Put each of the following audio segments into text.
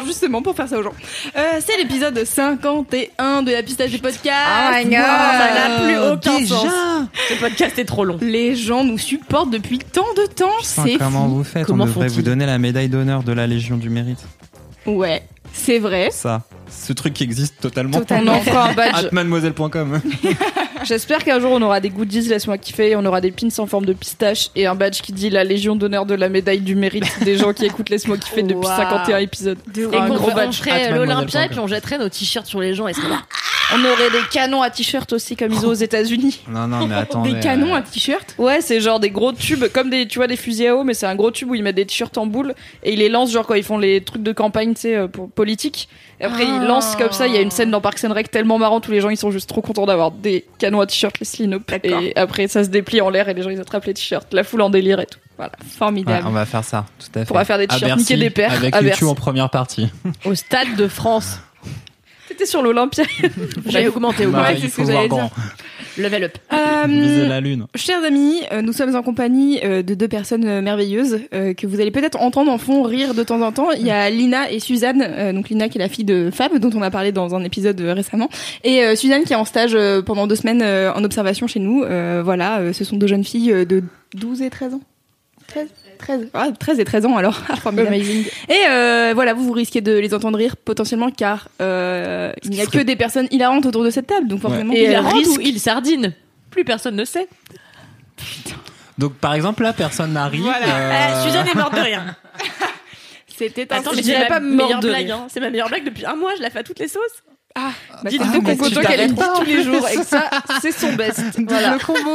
Ben justement pour faire ça aux gens. Euh, c'est l'épisode 51 de la pistache du podcast. Oh my God. Wow, ça n'a plus aucun Déjà sens. Ce podcast est trop long. Les gens nous supportent depuis tant de temps. C'est comment fou. vous faites Comment On devrait vous donner la médaille d'honneur de la Légion du Mérite. Ouais, c'est vrai. Ça, ce truc qui existe totalement. Totalement. Mademoiselle.com. J'espère qu'un jour on aura des goodies, laisse-moi kiffer, et on aura des pins en forme de pistache et un badge qui dit la Légion d'honneur de la médaille du mérite des gens qui écoutent Laisse-moi kiffer depuis Wow. 51 épisodes. Et un qu'on gros on badge. ferait At l'Olympia et puis on jetterait nos t-shirts sur les gens et serait là. On aurait des canons à t-shirt aussi comme ils ont aux États-Unis. Non, non, mais attendez. Des canons euh, à t-shirt Ouais, c'est genre des gros tubes, comme des, tu vois, des fusils à eau, mais c'est un gros tube où ils mettent des t-shirts en boule et ils les lancent, genre quand ils font les trucs de campagne, tu sais, euh, pour politique. Et après, ils Ah. lancent comme ça. Il y a une scène dans Parks and Rec tellement marrant, tous les gens ils sont juste trop contents d'avoir des canons à t-shirt, les Slinop. D'accord. Et après, ça se déplie en l'air et les gens ils attrapent les t-shirts. La foule en délire et tout. Voilà, ouais, formidable. on va faire ça, tout à fait. On va faire des À t-shirts, niquer des pères Avec à YouTube Bercy. en première partie. Au stade de France. C'était sur l'Olympia. J'ai augmenté, Bah, augmenté. c'est ce que j'allais. Level up. Euh, Viser la lune. Chers amis, euh, nous sommes en compagnie euh, de deux personnes euh, merveilleuses euh, que vous allez peut-être entendre en fond rire de temps en temps. Il y a Lina et Suzanne, euh, donc Lina qui est la fille de Fab dont on a parlé dans un épisode euh, récemment, et euh, Suzanne qui est en stage euh, pendant deux semaines euh, en observation chez nous. Euh, voilà, euh, ce sont deux jeunes filles euh, de 12 et 13 ans. 13 13, ah, 13 et 13 ans alors. Ah. Et euh, voilà, vous, vous risquez de les entendre rire potentiellement car euh, il n'y a que des personnes hilarantes autour de cette table, donc forcément Et il il risque. risque ou il sardine Plus personne ne sait. Donc, par exemple, là, personne n'arrive. euh, Suzanne est morte de rien. C'était un Attends, je mais dirais c'est pas meilleure de blague. hein. C'est ma meilleure blague depuis un mois. Je la fais à toutes les sauces. Ah, bah, Dites dites donc qu'on voit qu'elle dit tous les jours et que ça, c'est son best. Voilà. Le combo.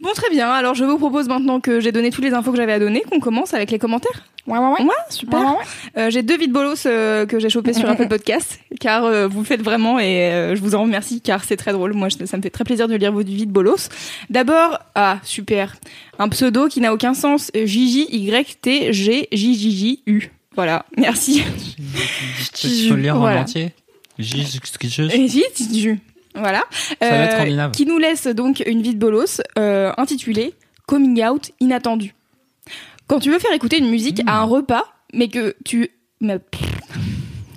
Bon, très bien. Alors, je vous propose maintenant que j'ai donné toutes les infos que j'avais à donner, qu'on commence avec les commentaires. Ouais, ouais, ouais. super. Euh, j'ai deux vides bolos euh, que j'ai chopés sur Apple Podcast, car euh, vous le faites vraiment et euh, je vous en remercie, car c'est très drôle. Moi, je- ça me fait très plaisir de lire vos vides bolos. D'abord, ah, super. Un pseudo qui n'a aucun sens. J Y T G J J J U. Voilà. Merci. Tu peux le lire en entier? J- j- j- J J J. Voilà. Ça va être Euh, qui nous laisse donc une vie de bolos euh, intitulée Coming out inattendu. Quand tu veux faire écouter une musique à un repas, mais que tu. mais-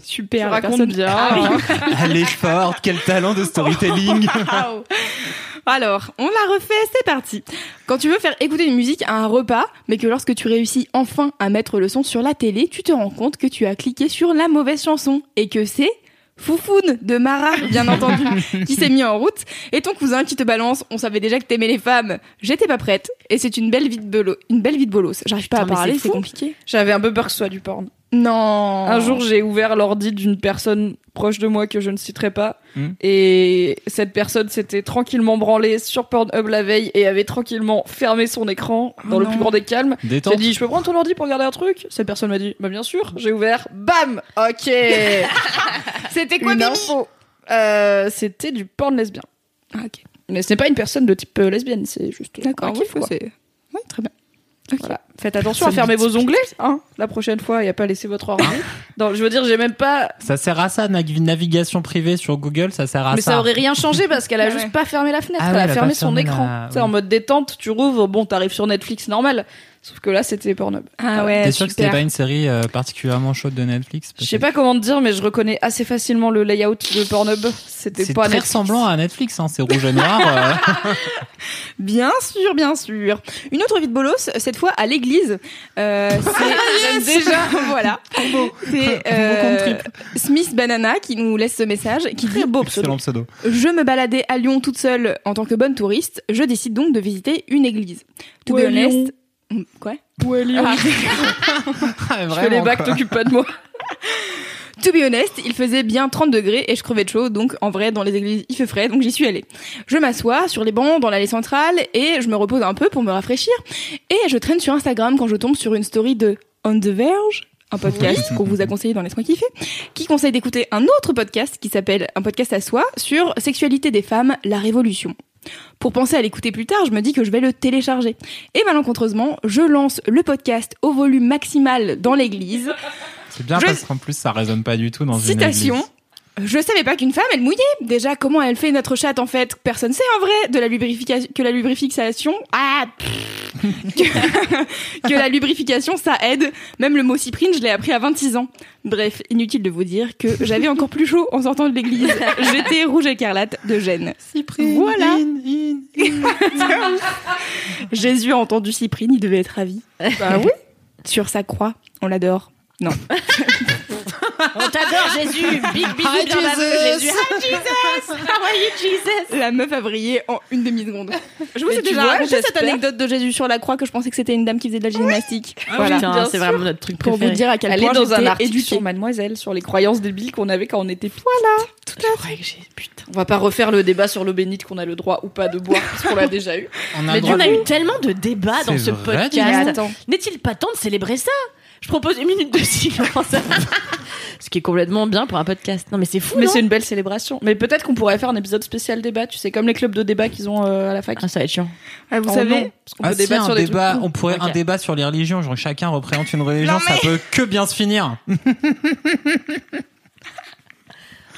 Super, Tu racontes personne- bien. Ah. Elle est forte, quel talent de storytelling. Alors, on la refait, c'est parti. Quand tu veux faire écouter une musique à un repas, mais que lorsque tu réussis enfin à mettre le son sur la télé, tu te rends compte que tu as cliqué sur la mauvaise chanson et que c'est Foufoune de Mara, bien entendu, qui s'est mis en route, et ton cousin qui te balance, on savait déjà que t'aimais les femmes, j'étais pas prête, et c'est une belle vie de bolo, une belle vie de bolos. J'arrive pas à parler, c'est compliqué. J'avais un peu peur que ce soit du porn. Non. Un jour, j'ai ouvert l'ordi d'une personne proche de moi que je ne citerai pas. Hmm. Et cette personne s'était tranquillement branlée sur Pornhub la veille et avait tranquillement fermé son écran dans Oh le non. plus grand des calmes. J'ai dit, je peux prendre ton ordi pour regarder un truc? Cette personne m'a dit, bah bien sûr. J'ai ouvert, bam Ok C'était quoi. Euh, C'était du porn lesbien. Ah, ok. Mais ce n'est pas une personne de type euh, lesbienne, c'est juste D'accord, kiff, quoi. c'est... Ouais, très bien. Voilà. Faites attention à fermer me vos onglets, hein, la prochaine fois, et à pas laisser votre ordi. Non, je veux dire, j'ai même pas. Ça sert à ça, nav- navigation privée sur Google, ça sert à Mais ça. ça aurait rien changé parce qu'elle a Ouais, juste pas fermé la fenêtre, Ah ouais, elle a elle a fermé son écran. la- Tu sais, en mode détente, tu rouvres, bon, t'arrives sur Netflix normal. Sauf que là, c'était Pornhub. Ah ouais, T'es sûr que c'était pas une série euh, particulièrement chaude de Netflix Je sais pas comment te dire, mais je reconnais assez facilement le layout de Pornhub. C'était C'est pas très Netflix. ressemblant à Netflix, hein, c'est rouge et noir. euh. Bien sûr, bien sûr. Une autre vie de bolos, cette fois à l'église. Euh, c'est j'aime déjà, voilà. C'est euh, Smith Banana qui nous laisse ce message, qui dit Excellent pseudo. Je me baladais à Lyon toute seule en tant que bonne touriste. Je décide donc de visiter une église. To be Ouais, honest, Mm, quoi Ouais, Lyon. Ah. Je fais les bacs, t'occupes pas de moi. To be honest, il faisait bien 30 degrés et je crevais de chaud, donc en vrai, dans les églises, il fait frais, donc j'y suis allée. Je m'assois sur les bancs dans l'allée centrale et je me repose un peu pour me rafraîchir. Et je traîne sur Instagram quand je tombe sur une story de On the Verge, un podcast qu'on vous a conseillé dans Laisse-moi kiffer, qui conseille d'écouter un autre podcast qui s'appelle Un podcast à soi sur Sexualité des femmes, la révolution. Pour penser à l'écouter plus tard, je me dis que je vais le télécharger. Et malencontreusement, je lance le podcast au volume maximal dans l'église. C'est bien Je- parce qu'en plus ça résonne pas du tout dans une Citation. église. Je savais pas qu'une femme, elle mouillait. Déjà, comment elle fait notre chatte en fait? Personne sait en vrai de la lubrification que la lubrification. Ah, que, que la lubrification ça aide. Même le mot cyprine, je l'ai appris à 26 ans. Bref, inutile de vous dire que j'avais encore plus chaud en sortant de l'église. J'étais rouge écarlate de gêne. Voilà. Jésus a entendu cyprine, il devait être ravi. Bah oui. Sur sa croix, on l'adore. Non. On t'adore, Jésus. Big bisous Hi, dans la Jesus. Jésus. Hi, Jesus. How are you, Jesus? La meuf a brillé en une demi-seconde. Je vous ai déjà raconté cette anecdote de Jésus sur la croix que je pensais que c'était une dame qui faisait de la gymnastique. voilà. Putain, bien c'est vraiment notre truc Pour préféré. vous dire à quel Elle point dans un article éduquée. sur Mademoiselle, sur les croyances débiles qu'on avait quand on était petits. Voilà, tout à fait. Putain. On va pas refaire le débat sur l'eau bénite qu'on a le droit ou pas de boire, parce qu'on l'a déjà eu. On a Mais on a eu tellement de débats dans ce podcast. N'est-il pas temps de célébrer ça? Je propose une minute de silence. Ce qui est complètement bien pour un podcast. Non, mais c'est fou. Mais c'est une belle célébration. Mais peut-être qu'on pourrait faire un épisode spécial débat, tu sais, comme les clubs de débat qu'ils ont euh, à la fac. Ah, ça va être chiant. Ah, vous Oh savez, non, parce qu'on Ah peut si, débattre un sur des débat, trucs. on pourrait Ok. un débat sur les religions, genre chacun représente une religion, Non, ça peut que bien se finir.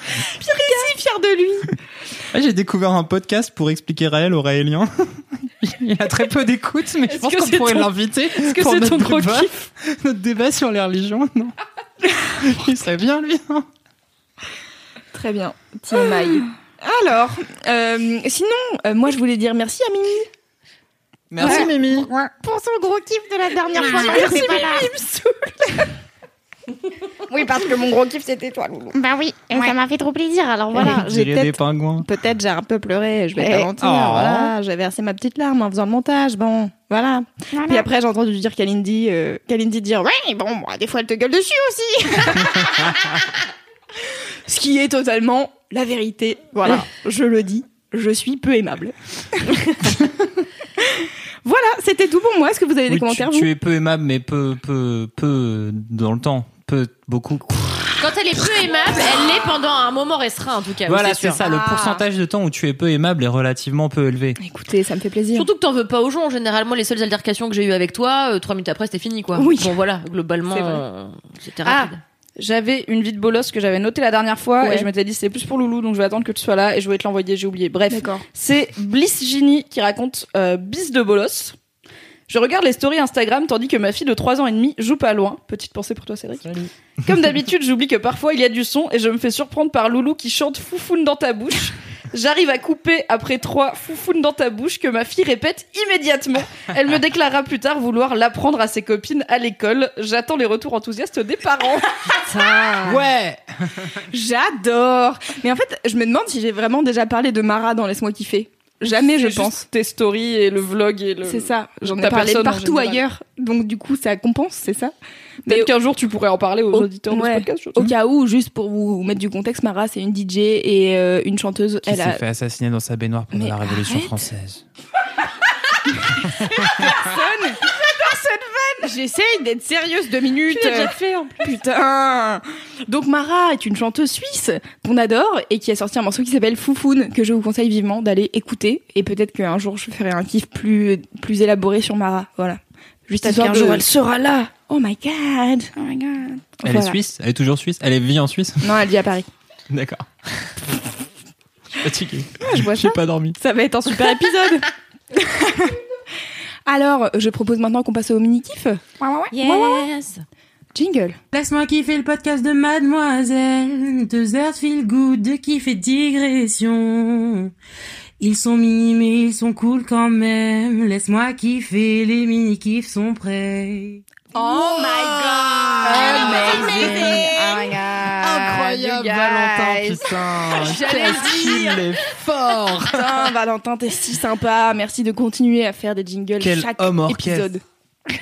si fier de lui. Ouais, J'ai découvert un podcast pour expliquer Raël au Raélien. Il a très peu d'écoute, mais je pense qu'on pourrait ton- l'inviter. Est-ce que pour c'est ton gros débat- kiff Notre débat sur les religions, non Il serait bien, lui. hein. Très bien. TMI. Alors, euh, sinon, euh, moi je voulais dire merci à Mimi. Merci, Mimi. Pour son gros kiff de la dernière fois. Merci. Mimi, il me saoule. Oui, parce que mon gros kiff, c'était toi, Loulou. Bah oui, et ça m'a fait trop plaisir. Alors voilà. J'ai peut-être pingouins. peut-être j'ai un peu pleuré, je vais Eh. pas mentir. Oh. Voilà, j'ai versé ma petite larme en faisant le montage. Bon, voilà. Voilà. Puis après j'ai entendu dire Kalindi, euh, Kalindi dire ouais bon, moi, des fois elle te gueule dessus aussi. Ce qui est totalement la vérité. Voilà, je le dis, je suis peu aimable. voilà, c'était tout pour moi. Est-ce que vous avez des Oui, tu, commentaires tu vous? es peu aimable, mais peu, peu, peu dans le temps. Peu, beaucoup. Quand elle est peu aimable, elle l'est pendant un moment restreint, en tout cas. Voilà, c'est ça. Le Ah. pourcentage de temps où tu es peu aimable est relativement peu élevé. Écoutez, ça me fait plaisir. Surtout que t'en veux pas aux gens. Généralement, les seules altercations que j'ai eues avec toi, euh, trois minutes après, c'était fini, quoi. Oui. Bon, voilà, globalement, euh, c'était Ah, rapide. J'avais une vie de bolos que j'avais notée la dernière fois Ouais. et je m'étais dit c'est plus pour Loulou donc je vais attendre que tu sois là et je voulais te l'envoyer, j'ai oublié. Bref, c'est Bliss Genie qui raconte euh, Bis de bolos. Je regarde les stories Instagram tandis que ma fille de 3 ans et demi joue pas loin. Petite pensée pour toi Cédric. Comme d'habitude, j'oublie que parfois il y a du son et je me fais surprendre par Loulou qui chante Foufoune dans ta bouche. J'arrive à couper après trois Foufoune dans ta bouche que ma fille répète immédiatement. Elle me déclara plus tard vouloir l'apprendre à ses copines à l'école. J'attends les retours enthousiastes des parents. Ouais. J'adore. Mais en fait, je me demande si j'ai vraiment déjà parlé de Mara dans Laisse-moi kiffer. Jamais, je pense. Tes stories et le vlog et le. C'est ça. J'en ai parlé partout ailleurs. Donc du coup, ça compense, c'est ça? Peut-être qu'un jour tu pourrais en parler aux au- auditeurs de ouais. ce podcast. au cas où, juste pour vous mettre du contexte, Mara, c'est une DJ et euh, une chanteuse. Qui Elle s'est a fait assassiner dans sa baignoire pendant Mais la Révolution arrête. française. personne. J'essaye d'être sérieuse deux minutes. Tu déjà fait, en plus. Putain Donc Mara est une chanteuse suisse qu'on adore et qui a sorti un morceau qui s'appelle Foufoune que je vous conseille vivement d'aller écouter et peut-être qu'un jour je ferai un kiff plus plus élaboré sur Mara. Voilà. Juste histoire qu'un de- jour elle sera là. Oh my god. Oh my god. Elle est suisse Elle est toujours suisse Elle est vie en Suisse Non, elle vit à Paris. D'accord. Je suis fatigué. je vois J'ai ça. pas dormi. Ça va être un super épisode. Alors, je propose maintenant qu'on passe au mini kiff. Yes. Jingle. Laisse-moi kiffer le podcast de Mademoiselle. Deux heures de feel good, de kiff et digression. Ils sont mini mais ils sont cool quand même. Laisse-moi kiffer, les mini kiffs sont prêts. Oh my god! Amazing. Oh my god! Incroyable, Valentin, putain. J'allais Qu'est-ce qu'il dire. est fort. Putain, Valentin, t'es si sympa. Merci de continuer à faire des jingles Quel chaque homme orchestre. épisode.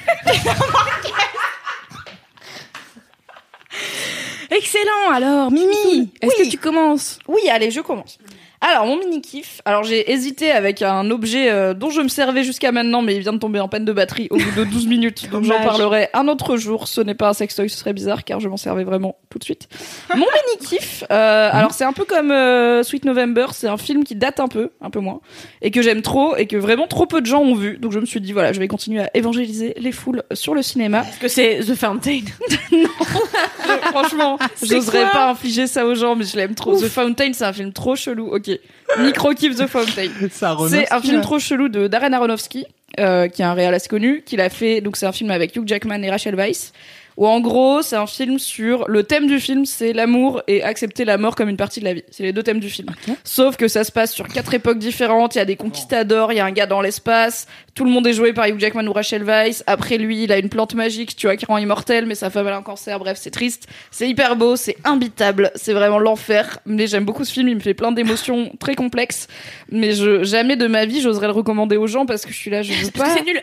Excellent. Alors, Mimi, est-ce Oui. que tu commences? Oui, allez, je commence. Alors, mon mini kiff. Alors, j'ai hésité avec un objet euh, dont je me servais jusqu'à maintenant, mais il vient de tomber en panne de batterie au bout de 12 minutes. Donc, j'en parlerai un autre jour. Ce n'est pas un sextoy, ce serait bizarre, car je m'en servais vraiment tout de suite. Mon mini kiff. euh, alors, c'est un peu comme euh, Sweet November. C'est un film qui date un peu, un peu moins, et que j'aime trop, et que vraiment trop peu de gens ont vu. Donc, je me suis dit, voilà, je vais continuer à évangéliser les foules sur le cinéma. Est-ce que c'est The Fountain? Je- franchement, j'oserais pas infliger ça aux gens, mais je l'aime trop. The Fountain, c'est un film trop chelou. Ok. Micro kiff The Fountain. C'est un film trop chelou de Darren Aronofsky, euh, qui est un réal assez connu, qu'il a fait. Donc c'est un film avec Hugh Jackman et Rachel Weisz. Où en gros, c'est un film sur le thème du film, c'est l'amour et accepter la mort comme une partie de la vie. C'est les deux thèmes du film. Sauf que ça se passe sur quatre époques différentes. Il y a des conquistadors, il y a un gars dans l'espace. Tout le monde est joué par Hugh Jackman ou Rachel Weisz. Après lui, il a une plante magique, tu vois, qui rend immortel, mais sa femme elle a un cancer. Bref, c'est triste. C'est hyper beau, c'est imbitable, c'est vraiment l'enfer. Mais j'aime beaucoup ce film, il me fait plein d'émotions très complexes. Mais je, jamais de ma vie j'oserais le recommander aux gens parce que je suis là, je veux pas. C'est nul.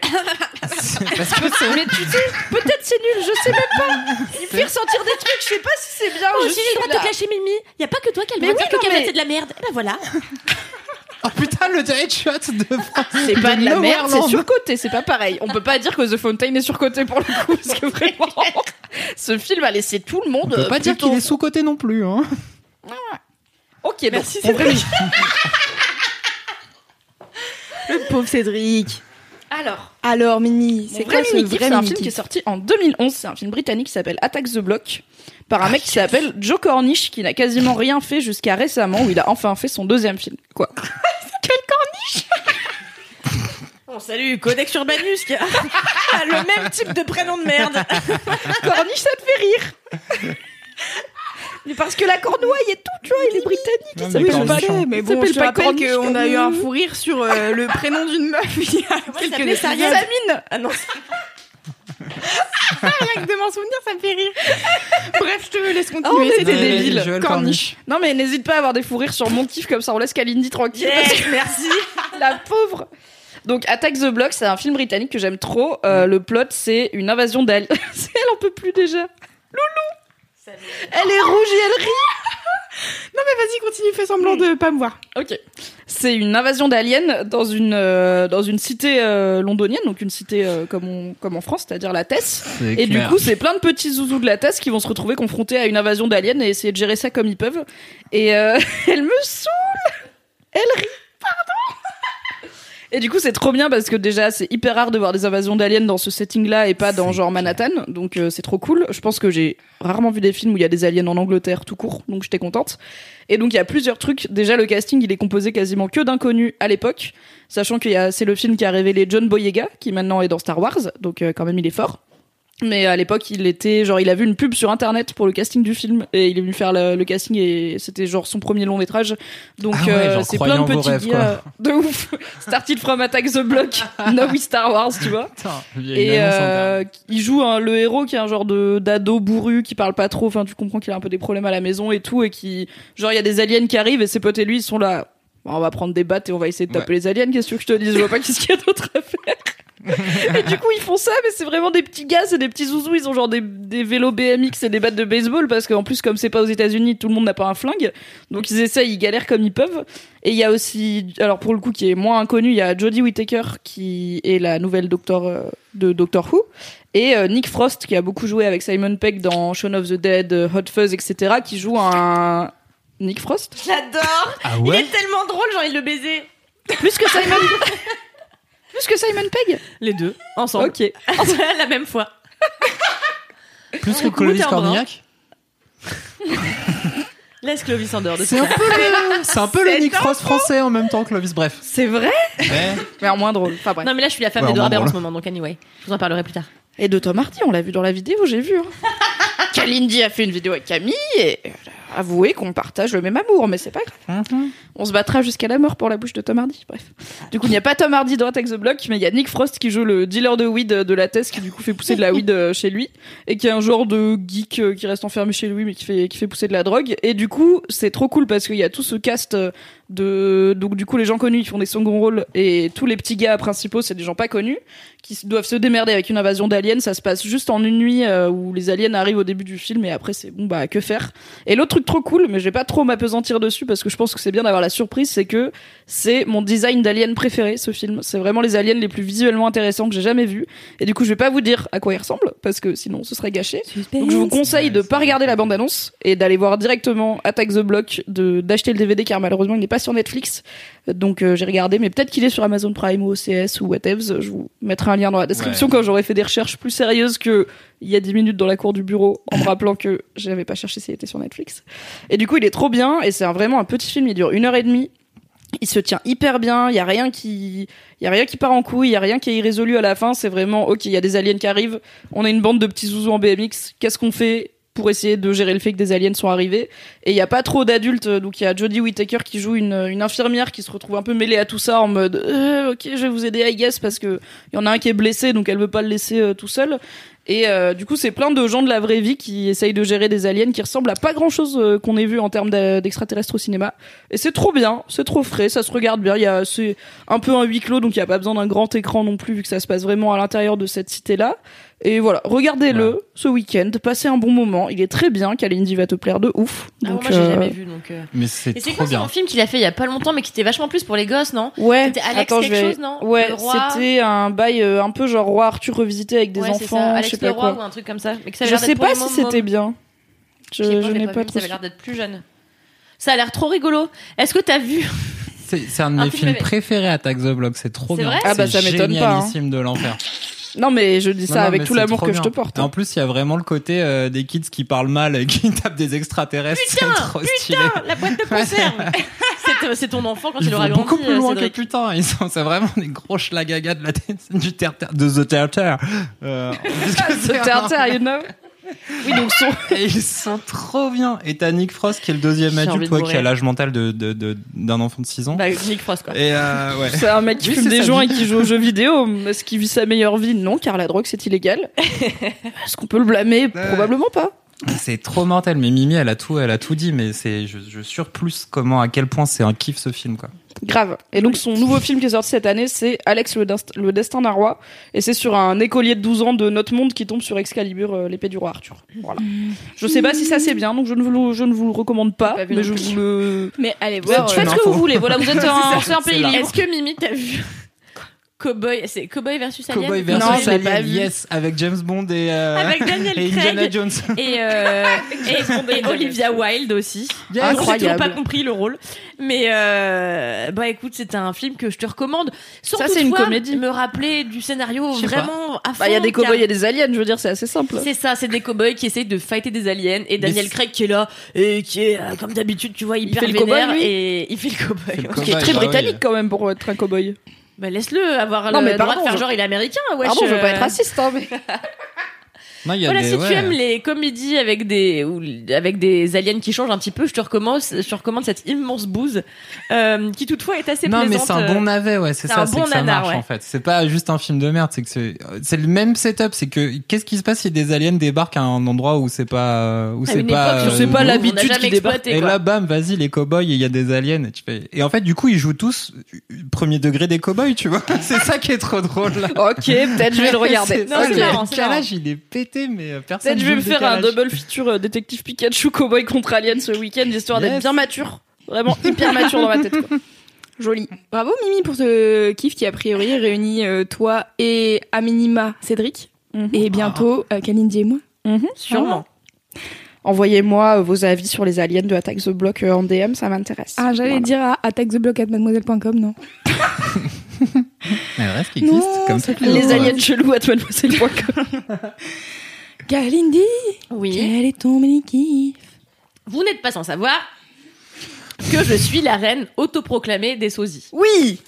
Parce que c'est Mais tu sais, peut-être c'est nul, je sais même pas. Il me fait ressentir des trucs, je sais pas si c'est bien. Aussi, j'ai le droit de te clasher, Mimi. Y a pas que toi qui a le Mais droit de oui, dire que c'est de la merde. Et ben voilà. Oh putain, le headshot de France. C'est pas de la merde, c'est surcoté, c'est pas pareil. On peut pas dire que The Fountain est surcoté pour le coup, parce que vraiment, ce film a laissé tout le monde. On peut pas dire plutôt- qu'il est sous-côté non plus. Hein. Ok, Merci, Cédric. Le pauvre Cédric. Alors, Alors, Mimi, c'est quoi ce vrai c'est un film qui est sorti en 2011. C'est un film britannique qui s'appelle Attack the Block par un mec qui s'appelle Joe Cornish qui n'a quasiment rien fait jusqu'à récemment où il a enfin fait son deuxième film. Quoi On salue Codex Urbanus qui a le même type de prénom de merde. Cornish, ça te fait rire Mais parce que la cornouaille et tout, tu vois, il est britannique. Non, il mais s'appelle Cornish, pas- mais bon, s'appelle je pas rappelle Cornish qu'on a eu un fou rire sur euh, le prénom d'une meuf il y a quelques. Sariel. Samine Ah non, Rien que de m'en souvenir, ça me fait rire. Bref, je te laisse Oh, continuer. mais C'était t'es Ouais, débile. Joël Corniche. Non mais n'hésite pas à avoir des fous rires sur mon kiff comme ça on laisse Kalindi tranquille. parce que merci. la pauvre. Donc Attack the Block, c'est un film britannique que j'aime trop. Euh, le plot, c'est une invasion d'aliens. elle en peut plus déjà. Loulou. Elle est rouge et elle rit. Non mais vas-y, continue, fais semblant de pas me voir. Ok. C'est une invasion d'aliens dans une euh, dans une cité euh, londonienne, donc une cité euh, comme on, comme en France, c'est-à-dire la Tess. Et du coup, c'est plein de petits zouzous de la Tess qui vont se retrouver confrontés à une invasion d'aliens et essayer de gérer ça comme ils peuvent. Et euh, elle me saoule. Elle rit. Pardon. Et du coup, c'est trop bien parce que déjà, c'est hyper rare de voir des invasions d'aliens dans ce setting-là et pas dans genre Manhattan. Donc, euh, c'est trop cool. Je pense que j'ai rarement vu des films où il y a des aliens en Angleterre tout court. Donc, j'étais contente. Et donc, il y a plusieurs trucs. Déjà, le casting, il est composé quasiment que d'inconnus à l'époque. Sachant que c'est le film qui a révélé John Boyega, qui maintenant est dans Star Wars. Donc, euh, quand même, il est fort. Mais à l'époque, il était genre, il a vu une pub sur internet pour le casting du film et il est venu faire le, le casting et c'était genre son premier long métrage. Donc Ah ouais, euh, c'est plein de petits rêves, gars de ouf. Started from Attack the Block, No We Star Wars, tu vois. Et euh, il joue un- le héros qui est un genre de d'ado bourru qui parle pas trop. Enfin, tu comprends qu'il a un peu des problèmes à la maison et tout et qui genre il y a des aliens qui arrivent et ses potes et lui ils sont là. Bon, on va prendre des battes et on va essayer de taper les aliens. Qu'est-ce que je te dise Je vois pas qu'est-ce qu'il y a d'autre à. Et du coup, ils font ça, mais c'est vraiment des petits gars, c'est des petits zouzous. Ils ont genre des, des vélos BMX et des battes de baseball parce qu'en plus, comme c'est pas aux États-Unis, tout le monde n'a pas un flingue. Donc ils essayent, ils galèrent comme ils peuvent. Et il y a aussi, alors pour le coup, qui est moins inconnu, il y a Jodie Whittaker qui est la nouvelle docteur euh, de Doctor Who et euh, Nick Frost qui a beaucoup joué avec Simon Pegg dans Shaun of the Dead, euh, Hot Fuzz, etc. qui joue un Nick Frost J'adore. Ah Il est tellement drôle, j'ai envie de le baiser. plus que Simon plus que Simon Pegg. Les deux, ensemble. Ok. la même fois. Plus que Clovis Cornillac Laisse Clovis en dehors de C'est un peu le, c'est un peu le Nick Frost français en même temps que Clovis. Bref. C'est vrai Ouais. Mais en moins drôle. Enfin bref. Non mais là je suis la femme Ouais, d'Edouard en Baird en ce moment, donc anyway. Je vous en parlerai plus tard. Et de Tom Hardy, on l'a vu dans la vidéo, j'ai vu. Hein. Kalindi a fait une vidéo avec Camille et elle a avoué qu'on partage le même amour, mais c'est pas grave. Mhm. On se battra jusqu'à la mort pour la bouche de Tom Hardy. Bref. Du coup, il n'y a pas Tom Hardy dans Attack the Block, mais il y a Nick Frost qui joue le dealer de weed de la thèse qui du coup fait pousser de la weed euh, chez lui et qui est un genre de geek euh, qui reste enfermé chez lui mais qui fait qui fait pousser de la drogue. Et du coup, c'est trop cool parce qu'il y a tout ce cast euh, de donc du coup les gens connus ils font des second rôles et tous les petits gars principaux c'est des gens pas connus qui doivent se démerder avec une invasion d'aliens ça se passe juste en une nuit euh, où les aliens arrivent au début du film et après c'est bon bah que faire et l'autre truc trop cool mais je vais pas trop m'apesantir dessus parce que je pense que c'est bien d'avoir la surprise c'est que c'est mon design d'alien préféré ce film. C'est vraiment les aliens les plus visuellement intéressants que j'ai jamais vus. Et du coup je vais pas vous dire à quoi ils ressemblent parce que sinon ce serait gâché. Donc je vous conseille de pas regarder la bande annonce et d'aller voir directement Attack the Block de d'acheter le DVD car malheureusement il n'est pas sur Netflix. Donc euh, j'ai regardé mais peut-être qu'il est sur Amazon Prime ou OCS ou whatever je vous mettrai un lien dans la description Ouais. quand j'aurai fait des recherches plus sérieuses que il y a 10 minutes dans la cour du bureau en me rappelant que j'avais pas cherché s'il était sur Netflix. Et du coup il est trop bien et c'est un- vraiment un petit film. Il dure une heure et demie. Il se tient hyper bien, il y a rien qui il y a rien qui part en couille, il y a rien qui est irrésolu à la fin, c'est vraiment OK, il y a des aliens qui arrivent, on a une bande de petits zouzous en BMX, qu'est-ce qu'on fait pour essayer de gérer le fait que des aliens sont arrivés? Et il y a pas trop d'adultes. Donc il y a Jodie Whittaker qui joue une, une infirmière qui se retrouve un peu mêlée à tout ça en mode Euh, OK, je vais vous aider I guess parce que il y en a un qui est blessé donc elle veut pas le laisser euh, tout seul et euh, du coup, c'est plein de gens de la vraie vie qui essayent de gérer des aliens qui ressemblent à pas grand chose qu'on ait vu en termes d'extraterrestres au cinéma. Et c'est trop bien, c'est trop frais, ça se regarde bien. Il y a, c'est un peu un huis clos, donc il y a pas besoin d'un grand écran non plus, vu que ça se passe vraiment à l'intérieur de cette cité-là. Et voilà, regardez-le ce week-end, passez un bon moment. Il est très bien, Kalindi va te plaire de ouf. Ah, Donc, moi, j'ai euh, jamais vu donc. euh. Mais c'est Et c'est trop quoi, c'est bien. un film qu'il a fait il y a pas longtemps, mais qui était vachement plus pour les gosses, non? Ouais, C'était Alex attends, je quelque vais- chose, non? Ouais, c'était un bail euh, un peu genre roi Arthur revisité avec des Ouais, c'est ça, enfants, Alex sais le pas roi quoi. ou un truc comme ça. Mais que ça avait Je sais pas si c'était bien. Je, n'ai pas trop Ça avait l'air d'être plus jeune. Ça a l'air trop rigolo. Est-ce que t'as vu C'est c'est un de Un mes film films avec- préféré Attack the Block, c'est trop C'est bien. vrai Ah bah, ça C'est m'étonne pas, hein. génialissime de l'enfer. Non mais je dis ça Non, non, avec tout c'est l'amour que je te porte. Et en plus, il y a vraiment le côté euh, des kids qui parlent mal et qui tapent des extraterrestres. C'est trop stylé. La boîte de conserve C'est- C'est ton enfant quand Ils il aura grandi. beaucoup plus euh, loin Cédric. que putain. Ils sont, c'est vraiment des gros schlagagas de la du terre de The Theater. Euh, The Theater, you know? Oui donc son... ils sont trop bien. Et t'as Nick Frost qui est le deuxième adulte, de toi, qui a l'âge mental de, de, de- d'un enfant de 6 ans. Bah, Nick Frost, quoi. Et euh, ouais. c'est un mec qui Oui, fume des joints et qui joue aux jeux vidéo. Est-ce qu'il vit sa meilleure vie? Non, car la drogue c'est illégal. Est-ce qu'on peut le blâmer? Probablement pas. C'est trop mortel. Mais Mimi, elle a tout, elle a tout dit. Mais c'est, je, je surplus comment, à quel point c'est un kiff ce film, quoi. Grave. Et donc son nouveau film qui est sorti cette année, c'est Alex le, Dest- le destin d'un roi. Et c'est sur un écolier de 12 ans de notre monde qui tombe sur Excalibur, euh, l'épée du roi Arthur. Voilà. Je sais pas si ça c'est bien, donc je ne vous le, je ne vous le recommande pas, mais je vous le... Mais allez Vous voir. euh, faites ce que vous voulez. Voilà, vous êtes un, c'est un pays là. libre. Est-ce que Mimi, t'as vu? Cowboy, c'est Cowboy versus Alien Cowboy Non, versus je l'ai pas Alien, vu. yes, avec James Bond et, euh, Avec Daniel et Craig. Indiana Jones. et, euh, et, et Olivia Wilde aussi. Yes. J'ai toujours Incroyable. pas compris le rôle. Mais euh, bah écoute, c'est un film que je te recommande. Sans Ça, c'est une comédie. Me rappeler du scénario sais pas. vraiment à fond. Bah, il y a des cowboys et des aliens, je veux dire, c'est assez simple. C'est ça, c'est des cowboys qui essayent de fighter des aliens et Daniel Craig qui est là et qui est euh, comme d'habitude, tu vois, hyper fait le cowboy, lui et il fait le cowboy. qui est très britannique quand même pour être un cowboy. Bah laisse-le avoir Non, le mais droit pardon, de faire je- genre il est américain. Wesh, Pardon, je veux pas euh. être raciste, hein, mais... Non, il y a Voilà, des, si ouais. tu aimes les comédies avec des ou avec des aliens qui changent un petit peu, je te recommande, je te recommande cette immense bouse euh, qui toutefois est assez Non, mais plaisante. c'est un bon navet, ouais, c'est c'est ça, un c'est bon que ça marche ouais. en fait. C'est pas juste un film de merde, c'est que c'est, c'est le même setup, c'est que qu'est-ce qui se passe si des aliens débarquent à un endroit où c'est pas, où c'est pas, époque, c'est euh, pas l'habitude on n'a jamais qui débarque. Et là, bam, vas-y, les cowboys, et il y a des aliens. Et, tu fais... et en fait, du coup, ils jouent tous premier degré des cowboys, tu vois. c'est ça qui est trop drôle. Là. Ok, peut-être je vais le regarder. Non, ça, c'est le marrant, c'est décalage, il est pété, mais euh, personne. Peut-être je vais me faire un double feature euh, détective Pikachu cowboy contre alien ce week-end histoire d'être bien mature, vraiment hyper mature dans ma tête. Quoi. Joli. Bravo Mimi pour ce kiff qui a priori réunit euh, toi et à minima Cédric Mhm. et bientôt euh, Kalindi et moi. Mhm. Sûrement. Envoyez-moi vos avis sur les aliens de Attack the Block en DM, ça m'intéresse. Ah j'allais Voilà. dire à attaquetheblock@mademoiselle.com non. Mais le reste qui Non, existe, comme ça. Les aliens chelous à mademoiselle.com. Kalindi, Oui. quel est ton mini kiff? Vous n'êtes pas sans savoir que je suis la reine autoproclamée des sosies. Oui,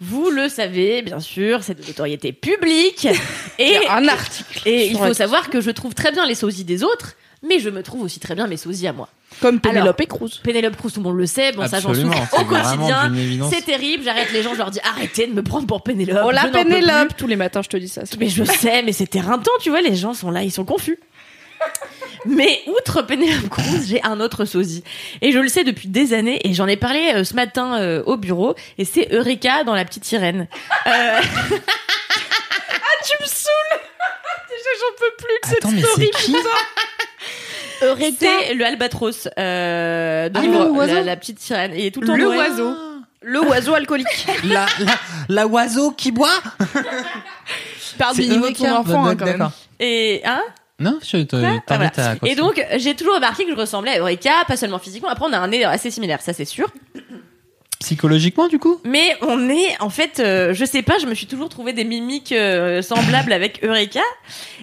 Vous le savez, bien sûr, c'est de notoriété publique. Et, un article. et il faut savoir que je trouve très bien les sosies des autres, mais je me trouve aussi très bien mes sosies à moi. Comme Alors, Penelope Cruz. Pénélope Cruz, tout le monde le sait. Bon, ça, j'en souffre au quotidien. C'est terrible. J'arrête les gens, je leur dis arrêtez de me prendre pour Pénélope. Oh plus. Pénélope Tous les matins, je te dis ça. c'est Mais je sais, mais c'est éreintant, tu vois, les gens sont là, ils sont confus. Mais outre Pénélope Cruz, j'ai un autre sosie. Et je le sais depuis des années, et j'en ai parlé euh, ce matin euh, au bureau, et c'est Eureka dans La Petite Sirène. Euh, Tu me saoules j'en peux plus de cette mais story. c'est qui c'est le albatros euh, dans Ah, le- oiseau la, la Petite Sirène. Il est tout le temps Le oiseau. Le oiseau alcoolique. la, la, la oiseau qui boit Parle C'est du niveau de ton Eureka. enfant, hein, quand même. D'accord. Et, hein Non, je te Ah, voilà. à Et donc, j'ai toujours remarqué que je ressemblais à Eureka, pas seulement physiquement. Après, on a un nez assez similaire, ça c'est sûr. Psychologiquement, du coup? Mais on est, en fait, euh, je sais pas, je me suis toujours trouvé des mimiques euh, semblables avec Eureka.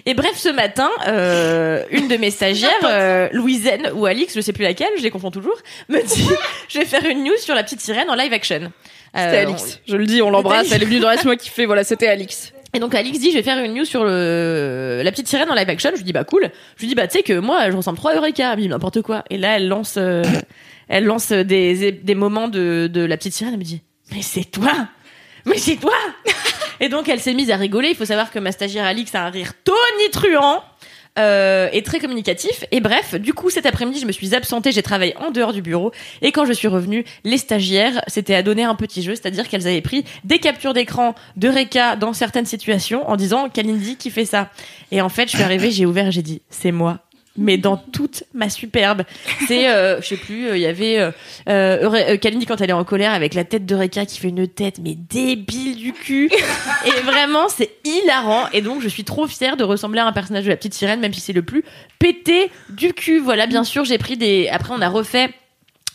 Et bref, ce matin, euh, une de mes stagiaires, euh, Louisaine ou Alix, je sais plus laquelle, je les confonds toujours, me dit, je vais faire une news sur la petite sirène en live action. C'était Alix. Je le dis, on l'embrasse. Elle est venue dans Laisse-moi kiffer. Voilà, c'était Alix. Et donc Alix dit je vais faire une news sur le la petite sirène en live action. Je lui dis bah cool. Je lui dis bah tu sais que moi je ressemble trop à Eureka. Dit n'importe quoi. Et là elle lance euh, elle lance des des moments de de la petite sirène. Elle me dit mais c'est toi. Mais c'est toi Et donc elle s'est mise à rigoler. Il faut savoir que ma stagiaire Alix a un rire tonitruant. Euh, et très communicatif. Et bref, du coup, cet après-midi, je me suis absentée, j'ai travaillé en dehors du bureau. Et quand je suis revenue, les stagiaires s'étaient adonné un petit jeu, c'est-à-dire qu'elles avaient pris des captures d'écran de Reka dans certaines situations en disant Kalindi qui fait ça? Et en fait, je suis arrivée, j'ai ouvert, j'ai dit c'est moi. Mais dans toute ma superbe, c'est, euh, je sais plus, euh, il y avait euh, euh, euh, Kalindi quand elle est en colère avec la tête de Reka qui fait une tête mais débile du cul. Et vraiment, c'est hilarant. Et donc, je suis trop fière de ressembler à un personnage de la petite sirène, même si c'est le plus pété du cul. Voilà, bien sûr, j'ai pris des. Après, on a refait.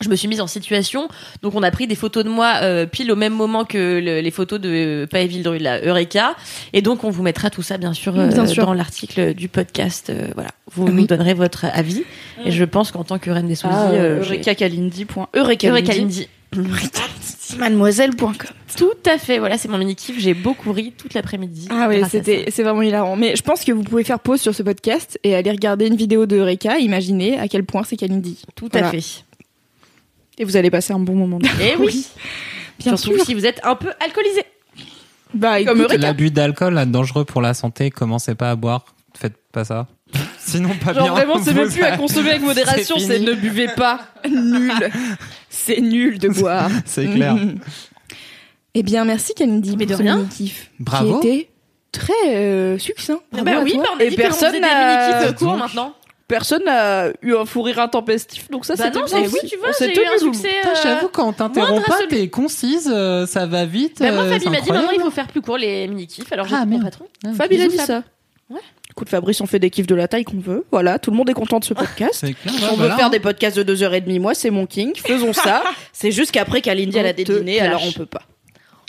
Je me suis mise en situation, donc on a pris des photos de moi euh, pile au même moment que le- les photos de euh, Paéville de la Eureka, et donc on vous mettra tout ça bien sûr, euh, Bien sûr. dans l'article du podcast. euh, voilà, vous Oui. nous donnerez votre avis, et je pense qu'en tant que reine des sosies, Ah, euh, j'ai- Eureka Kalindi. point- Eureka Eureka Kalindi. Mademoiselle.com. Tout à fait, voilà, c'est mon mini kiff. J'ai beaucoup ri toute l'après-midi. Ah oui, c'était, c'est vraiment hilarant. Mais je pense que vous pouvez faire pause sur ce podcast et aller regarder une vidéo de Eureka, imaginer à quel point c'est Kalindi. tout Voilà. à fait. Et vous allez passer un bon moment. Et oui, Bien surtout sûr. si vous êtes un peu alcoolisé. Bah, Comme écoute. L'abus d'alcool, là, dangereux pour la santé, commencez pas à boire. Faites pas ça. Sinon, pas Genre bien. vraiment, c'est même plus à a- consommer avec modération, c'est ne buvez pas. nul. c'est nul de boire. C'est clair. Eh bien, merci Kalindi Mais de rien. mini-kiff. Bravo. Qui était très euh, succinct. Ah Bravo bah oui, bah on a Et dit personne n'a- courts Donc, maintenant. Personne n'a eu un fou rire intempestif, donc ça Bah c'était bien. oui, tu vois, j'ai eu un succès. Euh, J'avoue, quand à pas, celui- t'es concise, euh, ça va vite. Bah moi, euh, Fabi c'est m'a dit maintenant il faut faire plus court les mini-kiffs, alors j'ai Ah, mon patron. Il a dit ça. Ouais. Écoute, Fabrice, on fait des kiffs de la taille qu'on veut. Voilà, tout le monde est content de ce podcast. Clair, Si ouais, on voilà. veut faire des podcasts de 2h30, moi, c'est mon king. Faisons ça. C'est juste qu'après Kalindi, elle a dédîné, alors on peut pas.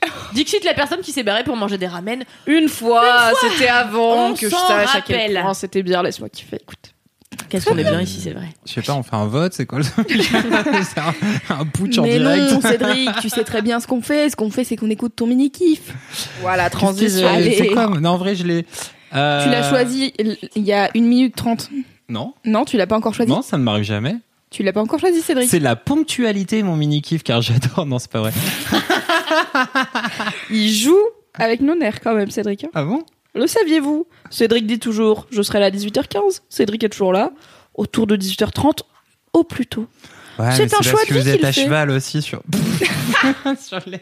Dixit la personne qui s'est barrée pour manger des ramen. Une fois, c'était avant On que je sache à quel point c'était bien. Laisse-moi kiffer. Écoute. Qu'est-ce qu'on est bien ici, c'est vrai. Je sais pas, on fait un vote, c'est quoi le C'est un, un putsch en Mais direct. non, Cédric, tu sais très bien ce qu'on fait. Ce qu'on fait, c'est qu'on écoute ton mini-kiff. Voilà, Qu'est-ce que transition. C'est quoi Non, en vrai, je l'ai. euh, Tu l'as choisi il y a une minute trente. Non, Non, tu l'as pas encore choisi. non, ça ne m'arrive jamais. Tu l'as pas encore choisi, Cédric. C'est la ponctualité, mon mini kiff, car j'adore. Non, c'est pas vrai. Il joue avec nos nerfs quand même, Cédric. hein. Ah bon? Le saviez-vous? Cédric dit toujours Je serai là à 18h15. Cédric est toujours là. Autour de 18h30, au plus tôt. Ouais, C'est un choix de que vie vous êtes à fait. cheval aussi sur. sur les...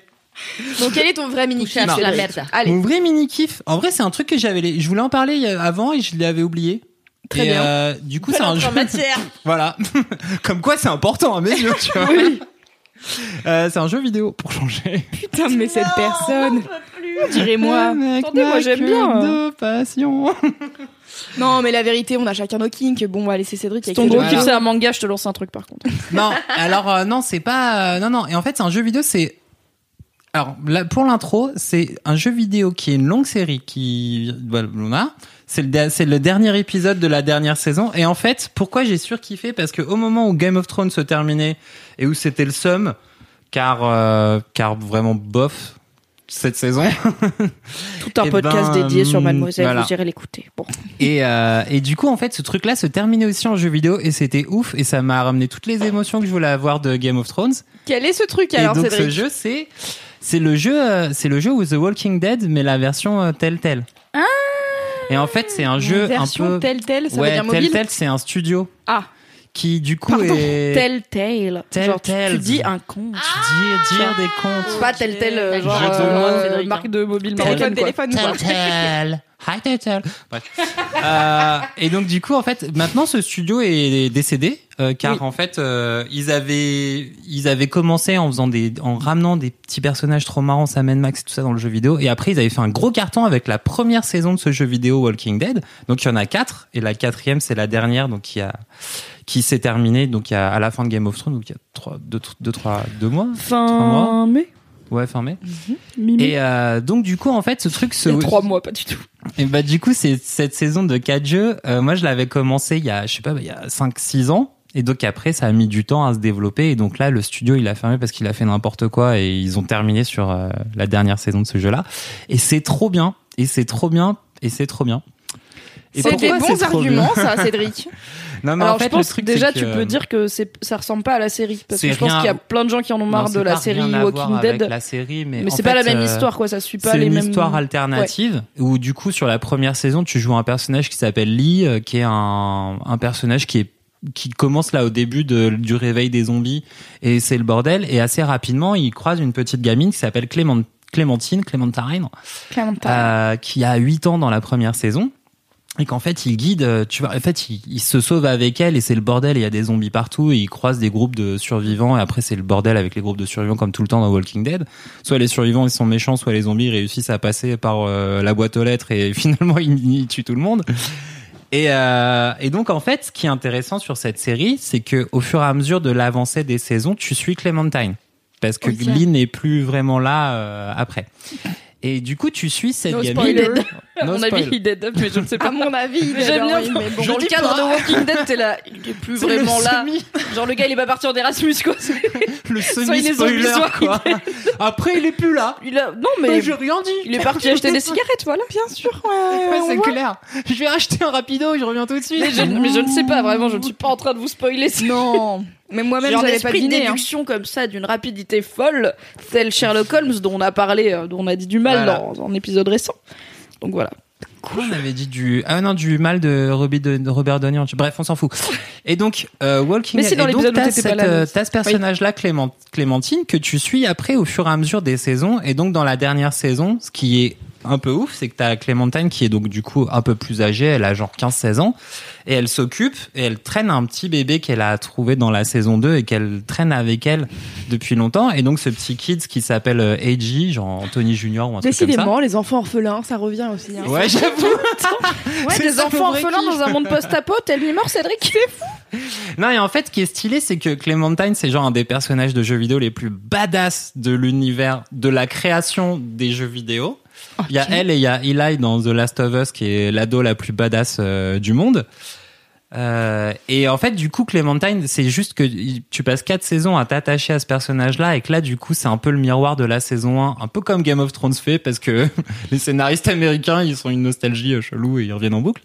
Donc, quel est ton vrai mini-kiff Touché à la merde? Allez. Mon vrai mini kiff. En vrai, c'est un truc que j'avais. les- Je voulais en parler euh, avant et je l'avais oublié. Très Et, bien. euh, du coup, c'est un jeu. en matière. Voilà. Comme quoi, c'est important à mes yeux, tu vois. Euh, c'est un jeu vidéo pour changer. Putain, mais cette personne. Avec Attendez, moi, j'aime bien. De passion. Non, mais la vérité, on a chacun nos kinks. Bon, on va laisser Cédric. avec Ton gros vidéo. c'est un manga, je te lance un truc par contre. non, alors euh, non, c'est pas. euh, non, non. Et en fait, c'est un jeu vidéo. C'est. Alors, là, pour l'intro, c'est un jeu vidéo qui est une longue série qui. Voilà, a. C'est le, c'est le dernier épisode de la dernière saison. Et en fait, pourquoi j'ai surkiffé? Parce que au moment où Game of Thrones se terminait et où c'était le seum, car, euh, car vraiment bof, cette saison. Tout un Eh podcast ben, dédié sur Mademoiselle, voilà. vous irez l'écouter. Bon. Et, euh, et du coup, en fait, ce truc-là se terminait aussi en jeu vidéo et c'était ouf et ça m'a ramené toutes les émotions que je voulais avoir de Game of Thrones. Quel est ce truc et alors, donc Cédric ce jeu, c'est c'est le jeu, euh, c'est le jeu où The Walking Dead, mais la version euh, Telltale. Ah Et en fait, c'est un jeu un version peu. tel tel, ça veut ouais, dire mobile. Telltale, c'est un studio Ah, qui du coup Pardon. est. Telltale. Genre, tu, Telltale. tu dis un conte. Tu dis dire des contes. Pas Telltale, euh, genre euh, mots, Cédric, marque de mobile téléphone, téléphone, quoi. Telltale. Hi Telltale. Bref. Euh, et donc du coup en fait maintenant ce studio est décédé euh, car Oui. en fait euh, ils avaient ils avaient commencé en faisant des en ramenant des petits personnages trop marrants Sam Max et tout ça dans le jeu vidéo et après ils avaient fait un gros carton avec la première saison de ce jeu vidéo Walking Dead donc il y en a quatre et la quatrième c'est la dernière donc qui a qui s'est terminée donc à la fin de Game of Thrones donc il y a trois deux deux trois deux mois Fin mai. ouais fin mai Mi-mai. et euh, donc du coup en fait ce truc se Il y a trois mois, pas du tout. et bah du coup, c'est cette saison de 4 jeux, euh, moi je l'avais commencé il y a je sais pas, il y a 5 6 ans et donc après ça a mis du temps à se développer et donc là le studio il a fermé parce qu'il a fait n'importe quoi et ils ont terminé sur euh, la dernière saison de ce jeu-là et c'est trop bien et c'est trop bien et c'est trop bien. C'est des bons c'est arguments, ça, Cédric. Non mais Alors en fait je pense le truc déjà c'est tu peux dire que c'est ça ressemble pas à la série parce que C'est je pense rien- qu'il y a plein de gens qui en ont marre c'est de la série Walking Dead. la série mais Mais c'est pas la même euh, histoire quoi, ça suit pas C'est les une mêmes histoire alternative où du coup sur la première saison tu joues un personnage qui s'appelle Lee euh, qui est un, un personnage qui est qui commence là au début de, du réveil des zombies et c'est le bordel et assez rapidement il croise une petite gamine qui s'appelle Clément, Clémentine Clémentine euh, qui a 8 ans dans la première saison et qu'en fait il guide euh, tu vois en fait il, il se sauve avec elle et c'est le bordel il y a des zombies partout et il croise des groupes de survivants et après c'est le bordel avec les groupes de survivants comme tout le temps dans Walking Dead. Soit les survivants ils sont méchants soit les zombies réussissent à passer par euh, la boîte aux lettres et finalement ils, ils tuent tout le monde. Et, euh, et donc en fait ce qui est intéressant sur cette série c'est que au fur et à mesure de l'avancée des saisons tu suis Clémentine parce que Ok. Lee n'est plus vraiment là euh, après et du coup tu suis cette No gamine spoiler. À No mon spoil. avis, il dead, mais je ne sais À pas. mon avis, il J'aime bien. oui, bon. Dans le cadre pas. de Walking Dead, t'es là. Il est plus vraiment là. semi- Genre le gars, il est pas parti en Erasmus quoi. le il est semi-spoiler, quoi. Après, il est plus là. Il a... Non mais j'ai rien dit. il est parti acheter des cigarettes, voilà. Bien sûr, ouais, c'est clair. Je vais acheter un rapido, je reviens tout de suite. Mais je, mais je ne sais pas vraiment, je ne suis pas en train de vous spoiler. Non, mais moi-même, j'avais pas deviné. hein. déduction comme ça d'une rapidité folle, tel Sherlock Holmes dont on a parlé, euh, dont on a dit du mal Voilà. dans un épisode récent. Donc voilà. Quoi On avait dit du ah non du mal de, Robbie de, Robert Downey. Bref, on s'en fout. Et donc euh, Walking Mais Dead. si, dans et donc, l'épisode où t'as t'étais pas cette, là, euh, t'as ce personnage-là, Clément, Clémentine, que tu suis après au fur et à mesure des saisons. Et donc dans la dernière saison, ce qui est un peu ouf, c'est que t'as Clémentine qui est donc du coup un peu plus âgée, elle a genre 15-16 ans, et elle s'occupe et elle traîne un petit bébé qu'elle a trouvé dans la saison 2 et qu'elle traîne avec elle depuis longtemps. Et donc ce petit kid qui s'appelle euh, AJ, genre Anthony Junior ou un truc comme ça. Décidément, les enfants orphelins, ça revient aussi. hein. Ouais, j'avoue. Ouais, C'est des enfants orphelins dans un monde post-apo, tel mi-mort, Cédric. Non, et en fait, ce qui est stylé, c'est que Clémentine, c'est genre un des personnages de jeux vidéo les plus badass de l'univers, de la création des jeux vidéo. Il y a elle et il y a Eli dans The Last of Us, qui est l'ado la plus badass euh, du monde. Euh, et en fait, du coup, Clémentine, c'est juste que tu passes quatre saisons à t'attacher à ce personnage-là, et que là, du coup, c'est un peu le miroir de la saison 1, un peu comme Game of Thrones fait, parce que les scénaristes américains, ils sont une nostalgie euh, chelou et ils reviennent en boucle.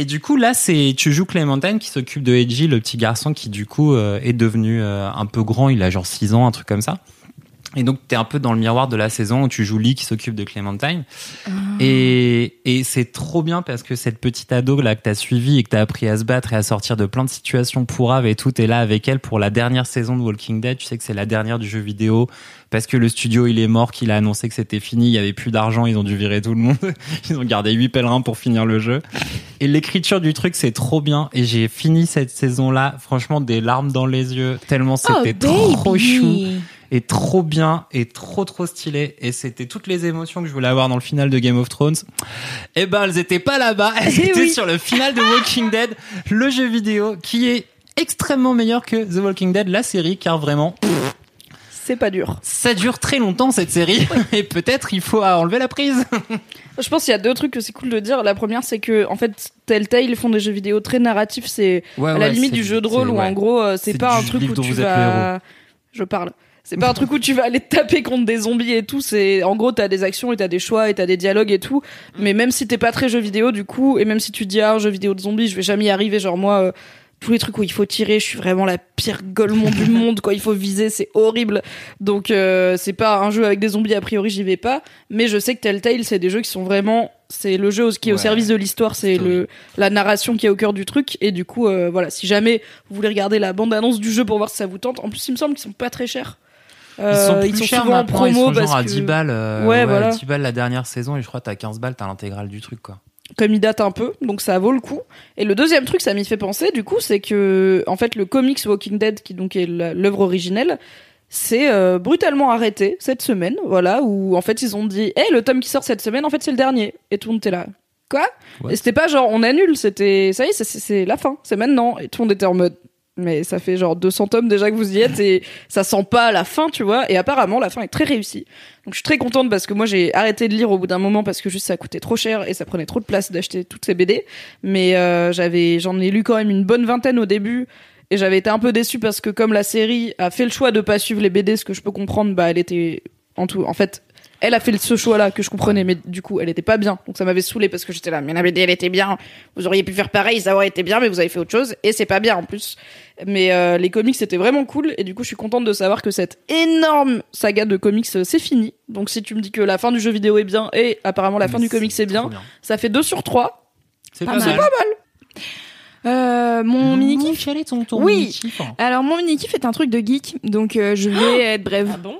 Et du coup, là, c'est tu joues Clémentine qui s'occupe de Edgy, le petit garçon qui du coup euh, est devenu euh, un peu grand. Il a genre 6 ans, un truc comme ça. Et donc, t'es un peu dans le miroir de la saison où tu joues Lee qui s'occupe de Clémentine. Et, et c'est trop bien parce que cette petite ado là que t'as suivi et que t'as appris à se battre et à sortir de plein de situations pourraves et tout, t'es là avec elle pour la dernière saison de Walking Dead. Tu sais que c'est la dernière du jeu vidéo parce que le studio il est mort, qu'il a annoncé que c'était fini, il y avait plus d'argent, ils ont dû virer tout le monde. Ils ont gardé huit pèlerins pour finir le jeu. Et l'écriture du truc c'est trop bien et j'ai fini cette saison là, franchement des larmes dans les yeux tellement c'était trop chou et trop bien et trop trop stylé et c'était toutes les émotions que je voulais avoir dans le final de Game of Thrones. Eh ben elles étaient pas là-bas, elles étaient sur le final de Walking Dead, le jeu vidéo qui est extrêmement meilleur que The Walking Dead la série car vraiment C'est pas dur. ça dure très longtemps cette série et peut-être il faut enlever la prise. Je pense qu'il y a deux trucs que c'est cool de dire. La première, c'est que, en fait, Telltale font des jeux vidéo très narratifs. C'est à la limite du jeu de rôle où, en gros, euh, c'est C'est pas un truc où tu vas. Je parle. C'est pas un truc où tu vas aller te taper contre des zombies et tout. C'est en gros t'as des actions et t'as des choix et t'as des dialogues et tout. Mais même si t'es pas très jeu vidéo du coup et même si tu te dis ah un jeu vidéo de zombies, je vais jamais y arriver. Genre moi. euh, tous les trucs où il faut tirer, je suis vraiment la pire golemon du monde. Quand il faut viser, c'est horrible. Donc euh, c'est pas un jeu avec des zombies a priori, j'y vais pas. Mais je sais que Telltale, c'est des jeux qui sont vraiment, c'est le jeu qui est au service de l'histoire, c'est le la narration qui est au cœur du truc. Et du coup, euh, voilà, si jamais vous voulez regarder la bande annonce du jeu pour voir si ça vous tente, en plus il me semble qu'ils sont pas très chers. Ils Euh, sont plus chers souvent en maintenant, ils promo sont genre parce à que 10 balles. euh, Ouais, voilà. 10 balles la dernière saison et je crois que t'as 15 balles, t'as l'intégrale du truc, quoi. comme il date un peu, donc ça vaut le coup. Et le deuxième truc, ça m'y fait penser, du coup, c'est que, en fait, le comics Walking Dead, qui donc est l'œuvre originelle, c'est euh, brutalement arrêté cette semaine, voilà, où en fait ils ont dit, hé, le tome qui sort cette semaine, en fait c'est le dernier. Et tout le monde était là. Quoi? What? Et c'était pas genre on annule, c'était, ça y est, c'est c'est la fin, c'est maintenant. Et tout le monde était en mode, mais ça fait genre 200 tomes déjà que vous y êtes et ça sent pas la fin, tu vois. Et apparemment, la fin est très réussie. Donc je suis très contente parce que moi j'ai arrêté de lire au bout d'un moment parce que juste ça coûtait trop cher et ça prenait trop de place d'acheter toutes ces BD. Mais euh, j'avais, j'en ai lu quand même une bonne vingtaine au début. Et j'avais été un peu déçue parce que comme la série a fait le choix de pas suivre les BD, ce que je peux comprendre, bah elle était en tout, en fait, elle a fait ce choix-là que je comprenais, mais du coup elle était pas bien. Donc ça m'avait saoulé parce que j'étais là, mais la BD elle était bien. Vous auriez pu faire pareil, ça aurait été bien, mais vous avez fait autre chose et c'est pas bien en plus. Mais euh, les comics c'était vraiment cool et du coup je suis contente de savoir que cette énorme saga de comics euh, c'est fini. Donc si tu me dis que la fin du jeu vidéo est bien et apparemment la fin du comics c'est bien, ça fait 2 sur 3. C'est Pas pas, mal. mal. Euh, mon mini kiff. Quel est ton, ton Oui. hein Alors mon mini kiff est un truc de geek, donc euh, je vais être brève. Ah bon?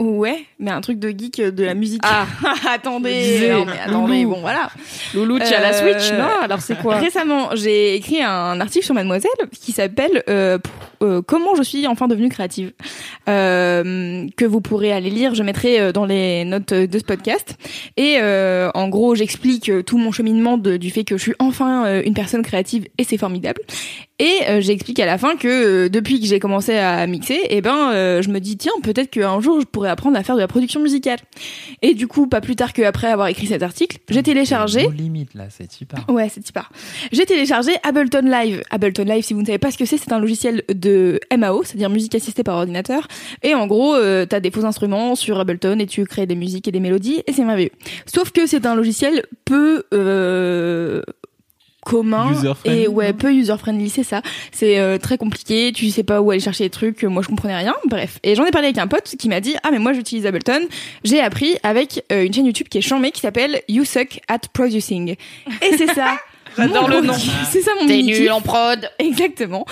Ouais, mais un truc de geek euh, de la musique. Ah. attendez, non, mais attendez, Loulou. bon voilà. Loulou, tu as la Euh, Switch Non, alors c'est quoi? Récemment, j'ai écrit un article sur Mademoiselle qui s'appelle euh, euh, Comment je suis enfin devenue créative, euh, que vous pourrez aller lire. Je mettrai euh, dans les notes de ce podcast. Et euh, en gros, j'explique tout mon cheminement de- du fait que je suis enfin une personne créative et c'est formidable. Et j'explique à la fin que depuis que j'ai commencé à mixer, eh ben, je me dis tiens peut-être qu'un jour je pourrais apprendre à faire de la production musicale. Et du coup, pas plus tard qu'après avoir écrit cet article, j'ai téléchargé. Limite, là, c'est super. Ouais, c'est super. J'ai téléchargé Ableton Live. Ableton Live, si vous ne savez pas ce que c'est, c'est un logiciel de MAO, c'est-à-dire musique assistée par ordinateur. Et en gros, euh, t'as des faux instruments sur Ableton et tu crées des musiques et des mélodies et c'est merveilleux. Sauf que c'est un logiciel peu euh, commun et ouais peu user friendly c'est ça. C'est euh, très compliqué tu sais pas où aller chercher les trucs moi je comprenais rien. Bref. Et j'en ai parlé avec un pote qui m'a dit ah mais moi j'utilise Ableton. J'ai appris avec euh, une chaîne YouTube qui est chambée qui s'appelle You Suck at Producing et c'est ça J'adore le nom. c'est ça mon T'es nul en prod. Exactement.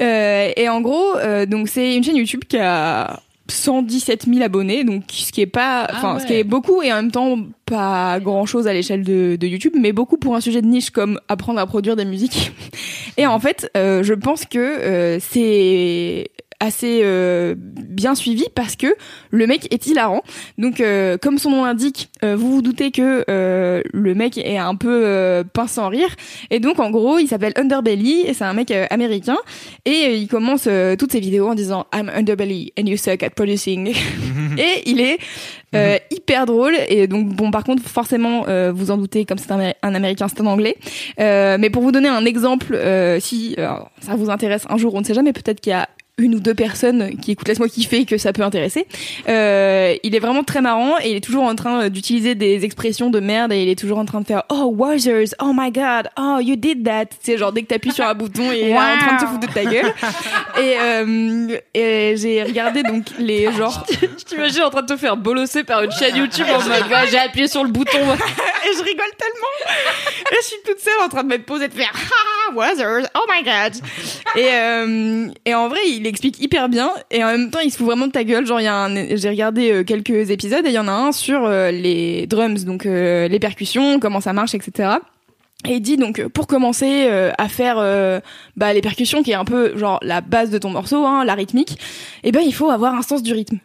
Euh, et en gros, euh, donc c'est une chaîne YouTube qui a 117 000 abonnés, donc ce qui est pas, enfin ce qui est beaucoup et en même temps pas grand chose à l'échelle de, de YouTube, mais beaucoup pour un sujet de niche comme apprendre à produire des musiques. Et en fait, euh, je pense que euh, c'est assez euh, bien suivi parce que le mec est hilarant. Donc, euh, comme son nom l'indique, euh, vous vous doutez que euh, le mec est un peu euh, pince sans rire. Et donc, en gros, il s'appelle Underbelly et c'est un mec euh, américain. Et il commence toutes ses vidéos en disant I'm Underbelly and you suck at producing. et il est euh, hyper drôle. Et donc, bon, par contre, forcément, euh, vous en doutez, comme c'est un, Amé- un américain, c'est en anglais. Euh, mais pour vous donner un exemple, euh, si euh, ça vous intéresse un jour, on ne sait jamais, peut-être qu'il y a une ou deux personnes qui écoutent Laisse-moi kiffer que ça peut intéresser. Euh, il est vraiment très marrant et il est toujours en train euh, d'utiliser des expressions de merde et il est toujours en train de faire Oh, wowzers, oh my god, oh, you did that. C'est genre dès que t'appuies sur un bouton, il est en train de se foutre de ta gueule. et euh, et j'ai regardé donc les genres. Je t'imagine en train de te faire bolosser par une chaîne YouTube en mode j'ai appuyé sur le bouton. et je rigole tellement. Et je suis toute seule en train de m'être posée de faire Ah, wowzers, oh my god. Et, euh, et en vrai, il explique hyper bien et en même temps, il se fout vraiment de ta gueule. Genre, il j'ai regardé euh, quelques épisodes et il y en a un sur euh, les drums, donc euh, les percussions, comment ça marche, etc. Et il dit donc pour commencer à faire bah, les percussions qui est un peu genre la base de ton morceau, hein, la rythmique, eh ben il faut avoir un sens du rythme.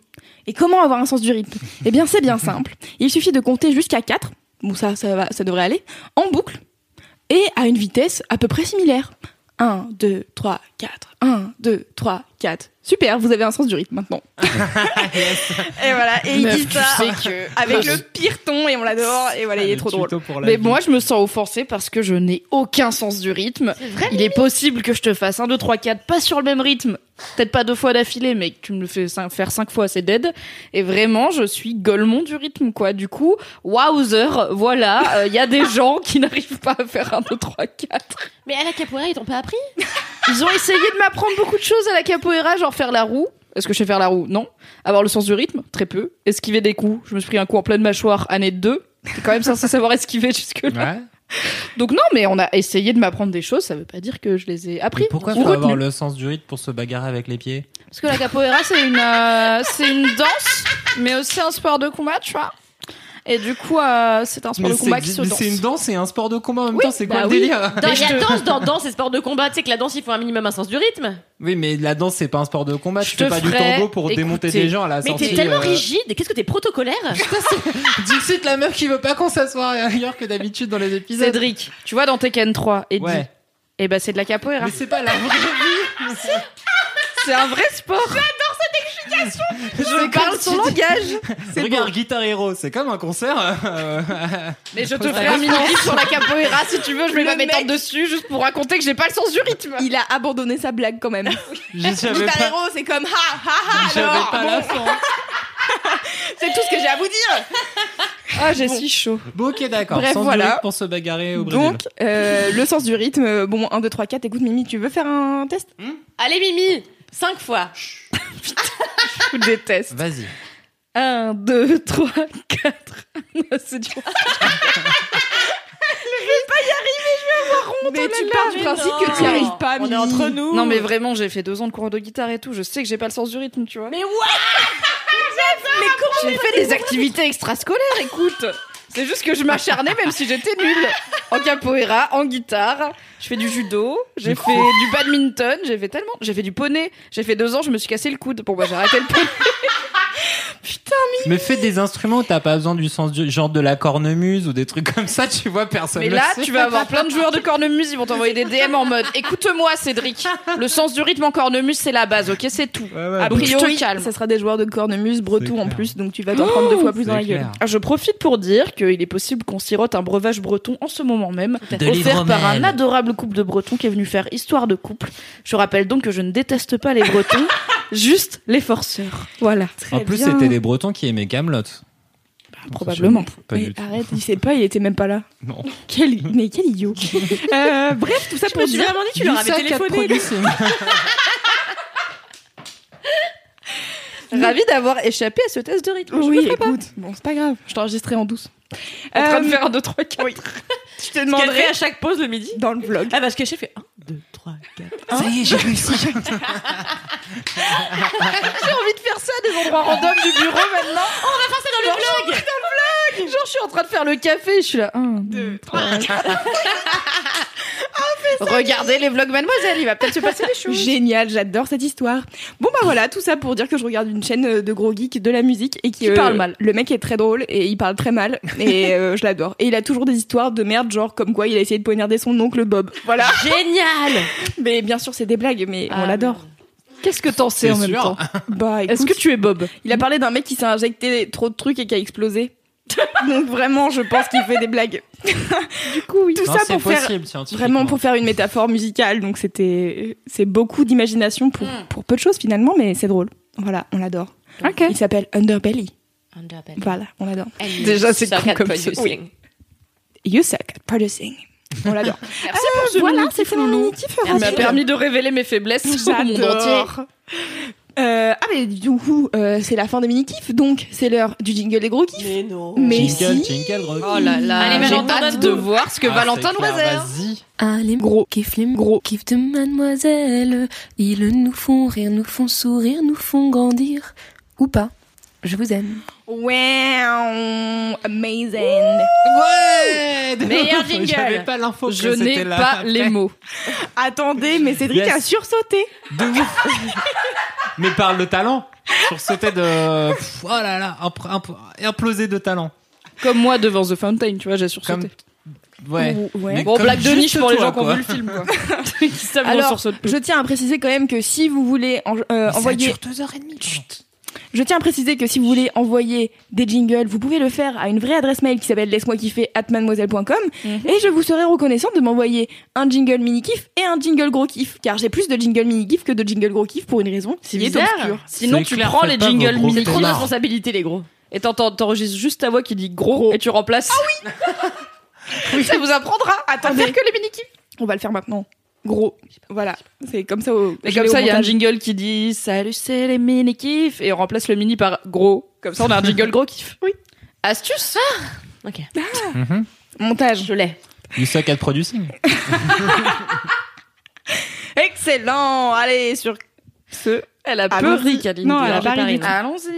Et comment avoir un sens du rythme? Eh bien c'est bien simple. Il suffit de compter jusqu'à 4, bon ça ça va ça devrait aller, en boucle et à une vitesse à peu près similaire. 1 2 3 4. 1, 2, 3, 4. Super, vous avez un sens du rythme maintenant. Et voilà, et il dit ça que- avec le pire ton et on l'adore et voilà, il est trop drôle. Mais moi, je me sens offensée parce que je n'ai aucun sens du rythme. Il est possible que je te fasse 1, 2, 3, 4, pas sur le même rythme. Peut-être pas deux fois d'affilée, mais que tu me le fais faire cinq fois, c'est dead. Et vraiment, je suis golemon du rythme, quoi. Du coup, wowzer, voilà, il y a des gens qui n'arrivent pas à faire 1, 2, 3, 4. Mais à la capoeira, ils t'ont pas appris? Ils ont essayé de m'apprendre beaucoup de choses à la capoeira, genre faire la roue. Est-ce que je sais faire la roue? Non. Avoir le sens du rythme? Très peu. Esquiver des coups. Je me suis pris un coup en pleine mâchoire, année 2. C'est quand même censé savoir esquiver jusque-là. Ouais. Donc non, mais on a essayé de m'apprendre des choses, ça veut pas dire que je les ai appris. Mais pourquoi ou faut avoir le sens du rythme pour se bagarrer avec les pieds? Parce que la capoeira, c'est une, euh, c'est une danse, mais aussi un sport de combat, tu vois. Et du coup, euh, c'est un sport de combat qui se mais danse. c'est une danse et un sport de combat en même Oui, temps, c'est quoi bah le oui. délire Dans- Il y a danse dans danse et sport de combat. Tu sais que la danse, il faut un minimum un sens du rythme. Oui, mais la danse c'est pas un sport de combat, Je tu fais pas du tango pour démonter des gens à la Mais sortie. t'es tellement euh, rigide. Qu'est-ce que t'es protocolaire Dixit, la meuf qui veut pas qu'on s'assoie ailleurs que d'habitude dans les épisodes. Cédric, tu vois dans Tekken 3, Eddie, Ouais. et ben c'est de la capoeira. Mais c'est pas la vraie vie. C'est un vrai sport. Explication. Je parle son langage. Regarde, Guitar Hero, c'est comme un concert. euh, Mais je te ferai un mini sur la capoeira si tu veux. Je vais Le pas m'étendre dessus juste pour raconter que j'ai pas le sens du rythme. Il a abandonné sa blague quand même. J'avais Guitar pas, Hero, c'est comme ha ha ha j'avais alors. pas la fin. C'est tout ce que j'ai à vous dire. Ah, j'ai si chaud. Bon, ok, d'accord. Bref, Sens du voilà. pour se bagarrer au Brésil. Donc, euh, le sens du rythme, euh, bon, 1, 2, 3, 4, écoute Mimi, tu veux faire un test? Allez, Mimi, cinq fois. Je vous déteste. Vas-y. 1, 2, 3, 4. C'est dur. Mais tu pars du principe que tu n'y arrives pas, On est entre nous. Non, mais vraiment, j'ai fait deux ans de cours de guitare et tout. Je sais que j'ai pas le sens du rythme, tu vois. Mais ouais J'ai fait des activités extrascolaires, écoute. C'est juste que je m'acharnais même si j'étais nulle. En capoeira, en guitare, je fais du judo, j'ai fait du badminton, j'ai fait tellement, j'ai fait du poney. J'ai fait deux ans, je me suis cassé le coude. Bon bah j'ai arrêté le poney. Mais fais des instruments où t'as pas besoin du sens du genre de la cornemuse ou des trucs comme ça, tu vois, personne Mais le là, sait. tu vas avoir plein de joueurs de cornemuse, ils vont t'envoyer des DM en mode écoute-moi Cédric, le sens du rythme en cornemuse c'est la base, ok c'est tout. Ouais, ouais, A priori calme. Ça sera des joueurs de cornemuse bretons en plus, donc tu vas t'en prendre deux fois plus dans la gueule. Ah, Je profite pour dire qu'il est possible qu'on sirote un breuvage breton en ce moment même, De offert par un adorable couple de bretons qui est venu faire histoire de couple. Je rappelle donc que je ne déteste pas les bretons, juste les forceurs. Voilà. En plus, bien. c'était les Bretons qui aimaient Camelot. probablement. Pas Mais arrête, il sait pas, il était même pas là. Non. Quel, mais quel idiot. Euh, bref, tout ça Je pour me dire. vraiment dit, tu leur avais téléphoné. Ravi d'avoir échappé à ce test de rythme. Je Oui, le ferai pas. écoute, bon, c'est pas grave, je t'ai enregistré en douce. En train de Euh, faire un 2, 3, 4. Je te demanderai à chaque pause le midi. dans le vlog. Ah, parce que j'ai fait 1, 2, 3, 4. Ça y est, j'ai réussi. J'ai envie de faire ça des endroits random du bureau maintenant. On va faire ça dans le vlog Genre, je suis en train de faire le café, je suis là. 1, 2, 3, Regardez les vlogs Mademoiselle, il va peut-être se passer des choses. Génial, j'adore cette histoire. Bon bah voilà, tout ça pour dire que je regarde une chaîne euh, de gros geeks de la musique et qui, Qui parle mal. Le mec est très drôle et il parle très mal et euh, je l'adore. Et il a toujours des histoires de merde, genre comme quoi il a essayé de poignarder son oncle Bob. Voilà. Génial Mais bien sûr c'est des blagues, mais on Ah, l'adore. Qu'est-ce que t'en sais en même temps? Bah écoute, Est-ce que tu es Bob? il a parlé d'un mec qui s'est injecté trop de trucs et qui a explosé. Donc vraiment, je pense qu'il fait des blagues. du coup, oui. Tout Non, ça pour faire possible, scientifiquement. Vraiment pour faire une métaphore musicale, donc c'était c'est beaucoup d'imagination pour, pour peu de choses finalement, mais c'est drôle. Voilà, on l'adore. Il s'appelle Underbelly. Voilà, on l'adore. Déjà, c'est at comme producing. You suck at producing. On l'adore. Merci pour ce voilà, c'était mon. Il m'a permis de révéler mes faiblesses au monde entier. Euh, ah mais du coup, euh, c'est la fin des mini-kiffs, donc c'est l'heure du jingle des gros kiffs. Mais non. Mais Jingle, si. jingle, gros. Oh là là, Allez, j'ai hâte de voir ce que Ah, Valentin nous réserve. Vas-y. Ah, les gros kiffs, les gros kiffs de mademoiselle. Ils nous font rire, nous font sourire, nous font grandir. Ou pas. Je vous aime. Wow, amazing. Ouais Meilleur jingle. J'avais pas l'info Je n'ai pas après. les mots. Attendez, mais Cédric Yes. a sursauté. De. Mais parle de talent. Sur sauter de. Pff, Oh là là, imp- imp- implosé de talent. Comme moi devant The Fountain, tu vois, j'ai sursauté. Comme- Ouais. Bon, blague de niche pour les gens qui ont vu le film, quoi. Alors, sur ce je tiens à préciser quand même que si vous voulez en- euh, envoyer, deux heures et demie. Je tiens à préciser que si vous voulez envoyer des jingles, vous pouvez le faire à une vraie adresse mail qui s'appelle laisse-moi kiffer at mademoiselle.com et je vous serai reconnaissante de m'envoyer un jingle mini kiff et un jingle gros kiff car j'ai plus de jingle mini kiff que de jingle gros kiff pour une raison C'est qui est bizarre. obscure. Sinon, C'est tu clair, prends les jingles gros mini Trop de responsabilité, les gros. et t'enregistres juste ta voix qui dit gros, et tu remplaces. Ah oui Ça vous apprendra à t'en faire que les mini kiffs. On va le faire maintenant. Gros. Voilà. C'est comme ça au, Et comme ça, il y a un jingle qui dit Salut, c'est les mini kiffs et on remplace le mini par gros. Comme ça, on a un jingle gros kiff. Oui. Astuce Ok. montage. Je l'ai. You suck at producing. Excellent. Allez, sur ce. Elle a peu Allons-y. ri, Kaline. Non, elle a Alors, pas ri. Allons-y.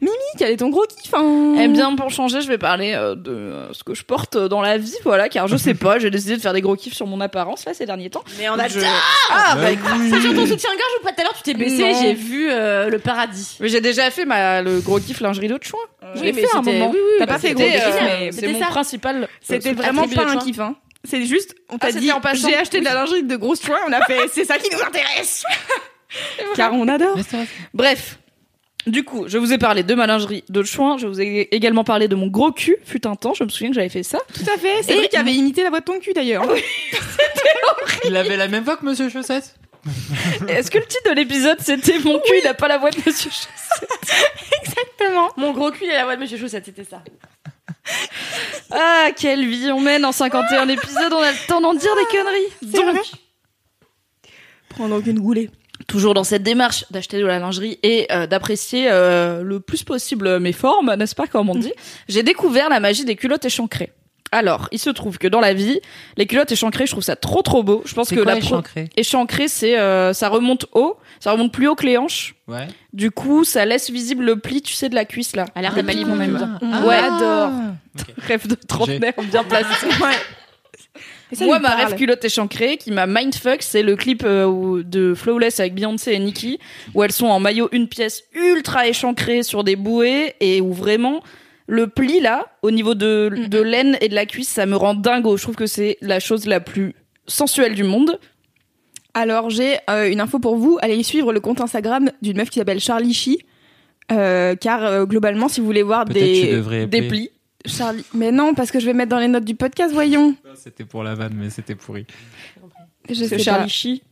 Mimi, quel est ton gros kiff hein? Eh bien, pour changer, je vais parler euh, de euh, ce que je porte euh, dans la vie, voilà, car je sais pas, j'ai décidé de faire des gros kiffs sur mon apparence, là, ces derniers temps. Mais on a Je- Ah, bah, C'est sur ton soutien-gorge ou pas? Tout à l'heure, tu t'es baissé, Non. j'ai vu euh, le paradis. Mais j'ai déjà fait ma, le gros kiff lingerie d'autre choix. je l'ai fait à un moment. oui, oui, T'as bah, pas fait gros kiff, mais C'est c'était mon ça. principal. C'était vraiment pas de un kiff, hein. C'est juste, on t'a Ah, c'était dit, en passant. j'ai acheté de la lingerie de grosse choix, on a fait, c'est ça qui nous intéresse. Car on adore. Bref. Du coup, je vous ai parlé de ma lingerie de chouin, je vous ai également parlé de mon gros cul, fut un temps, je me souviens que j'avais fait ça. Tout à fait. C'est vrai qui avait imité la voix de ton cul d'ailleurs. Il avait la même voix que Monsieur Chaussette. Est-ce que le titre de l'épisode c'était mon cul, il a pas la voix de Monsieur Ch- Exactement. Mon gros cul et la voix de Monsieur Chaussette, c'était ça. Ah, quelle vie on mène en 51 épisodes, on a le temps d'en dire des conneries. Donc, Prendre aucune goulée. Toujours dans cette démarche d'acheter de la lingerie et euh, d'apprécier euh, le plus possible mes formes, n'est-ce pas comme on dit, j'ai découvert la magie des culottes échancrées. Alors, il se trouve que dans la vie, les culottes échancrées, je trouve ça trop trop beau. Je pense que quoi la pro- échancré échancré, c'est euh, ça remonte haut, ça remonte plus haut que les hanches. Ouais. Du coup, ça laisse visible le pli, tu sais, de la cuisse là. À l'air d'Amalie, pli qu'on aime Ah. Ouais. adore. Rêve de trentenaire bien placé. Et ça Moi, ma parle. rêve culotte échancrée qui m'a mindfuck, c'est le clip euh, de Flawless avec Beyoncé et Nicki, où elles sont en maillot une pièce ultra échancrée sur des bouées et où vraiment le pli là, au niveau de, de l'aine et de la cuisse, ça me rend dingo. Je trouve que c'est la chose la plus sensuelle du monde. Alors j'ai euh, une info pour vous. Allez suivre le compte Instagram d'une meuf qui s'appelle Charlie Chi. Euh, car euh, globalement, si vous voulez voir des, plis. Charlie, mais non, parce que je vais mettre dans les notes du podcast, voyons. C'était pour la vanne, mais c'était pourri. Je sais Charlie pas. Chi.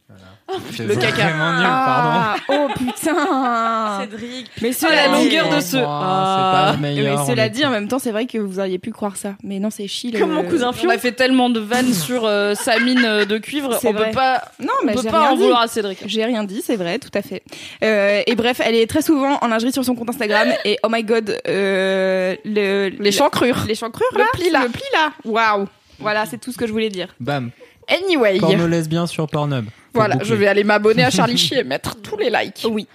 Le caca. Vraiment nul, pardon. Ah, oh putain. Cédric. Mais cela la longueur de ce. Oh, Ah. C'est pas le meilleur. mais cela on dit, en même temps, c'est vrai que vous auriez pu croire ça. Mais non, c'est chi. le- Comme mon cousin On a fait tellement de vannes sur euh, sa mine euh, de cuivre, on vrai. peut pas, Non, on mais peut j'ai pas en dit. vouloir à Cédric. J'ai rien dit, c'est vrai, tout à fait. Euh, et bref, elle est très souvent en lingerie sur son compte Instagram. Et oh my god, euh, le, Les chancrures. les chancrures Le là, pli, là. le pli là. Waouh. Voilà, c'est tout ce que je voulais dire. Bam. Anyway. Porno lesbien sur Pornhub. Voilà, boucler. je vais aller m'abonner à Charlie Chi et mettre tous les likes. Oui.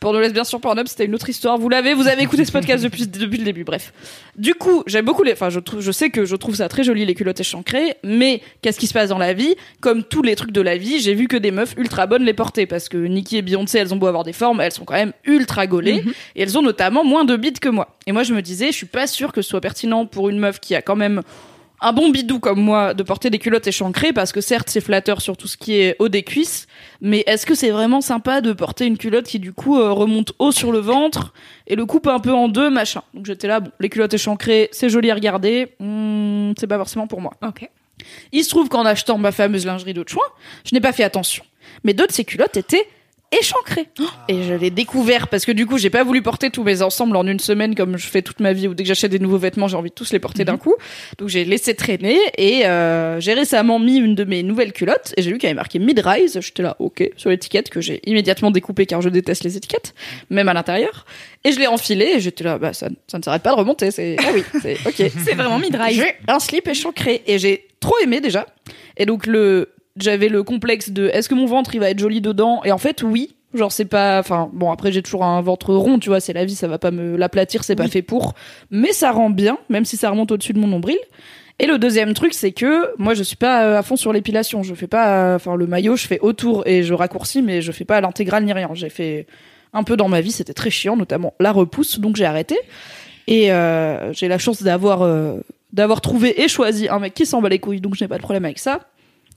Pour nos lesbiens sur Pornhub, c'était une autre histoire. Vous l'avez, vous avez écouté ce podcast depuis, depuis le début. Bref. Du coup, j'aime beaucoup les, enfin, je trouve, je sais que je trouve ça très joli, les culottes échancrées, mais qu'est-ce qui se passe dans la vie? Comme tous les trucs de la vie, j'ai vu que des meufs ultra bonnes les porter parce que Nicki et Beyoncé, elles ont beau avoir des formes, elles sont quand même ultra gaulées et elles ont notamment moins de bides que moi. Et moi, je me disais, je suis pas sûre que ce soit pertinent pour une meuf qui a quand même un bon bidou comme moi de porter des culottes échancrées parce que certes c'est flatteur sur tout ce qui est haut des cuisses mais est-ce que c'est vraiment sympa de porter une culotte qui du coup euh, remonte haut sur le ventre et le coupe un peu en deux machin. Donc j'étais là bon les culottes échancrées c'est joli à regarder. Hmm, c'est pas forcément pour moi. Ok. il se trouve qu'en achetant ma fameuse lingerie de chouin je n'ai pas fait attention. Mais deux de ces culottes étaient échancrées et je l'ai découvert parce que du coup j'ai pas voulu porter tous mes ensembles en une semaine comme je fais toute ma vie ou dès que j'achète des nouveaux vêtements j'ai envie de tous les porter d'un coup donc j'ai laissé traîner et euh, j'ai récemment mis une de mes nouvelles culottes et j'ai vu qu'il y avait marqué mid-rise. J'étais là, ok, sur l'étiquette que j'ai immédiatement découpée car je déteste les étiquettes, même à l'intérieur. Et je l'ai enfilé et j'étais là, bah ça, ça ne s'arrête pas de remonter. C'est ah oui, c'est ok. C'est vraiment mid-rise. J'ai un slip échancré et j'ai trop aimé déjà. Et donc le j'avais le complexe de est-ce que mon ventre il va être joli dedans? Et en fait oui. Genre c'est pas enfin bon après j'ai toujours un ventre rond, tu vois, c'est la vie, ça va pas me l'aplatir, c'est pas fait pour, mais ça rend bien même si ça remonte au-dessus de mon nombril. Et le deuxième truc, c'est que moi, je suis pas euh, à fond sur l'épilation. Je fais pas, enfin, le maillot, je fais autour et je raccourcis, mais je fais pas à l'intégrale ni rien. J'ai fait un peu dans ma vie, c'était très chiant, notamment la repousse, donc j'ai arrêté. Et euh, j'ai la chance d'avoir euh, d'avoir trouvé et choisi un mec qui s'en bat les couilles, donc je n'ai pas de problème avec ça.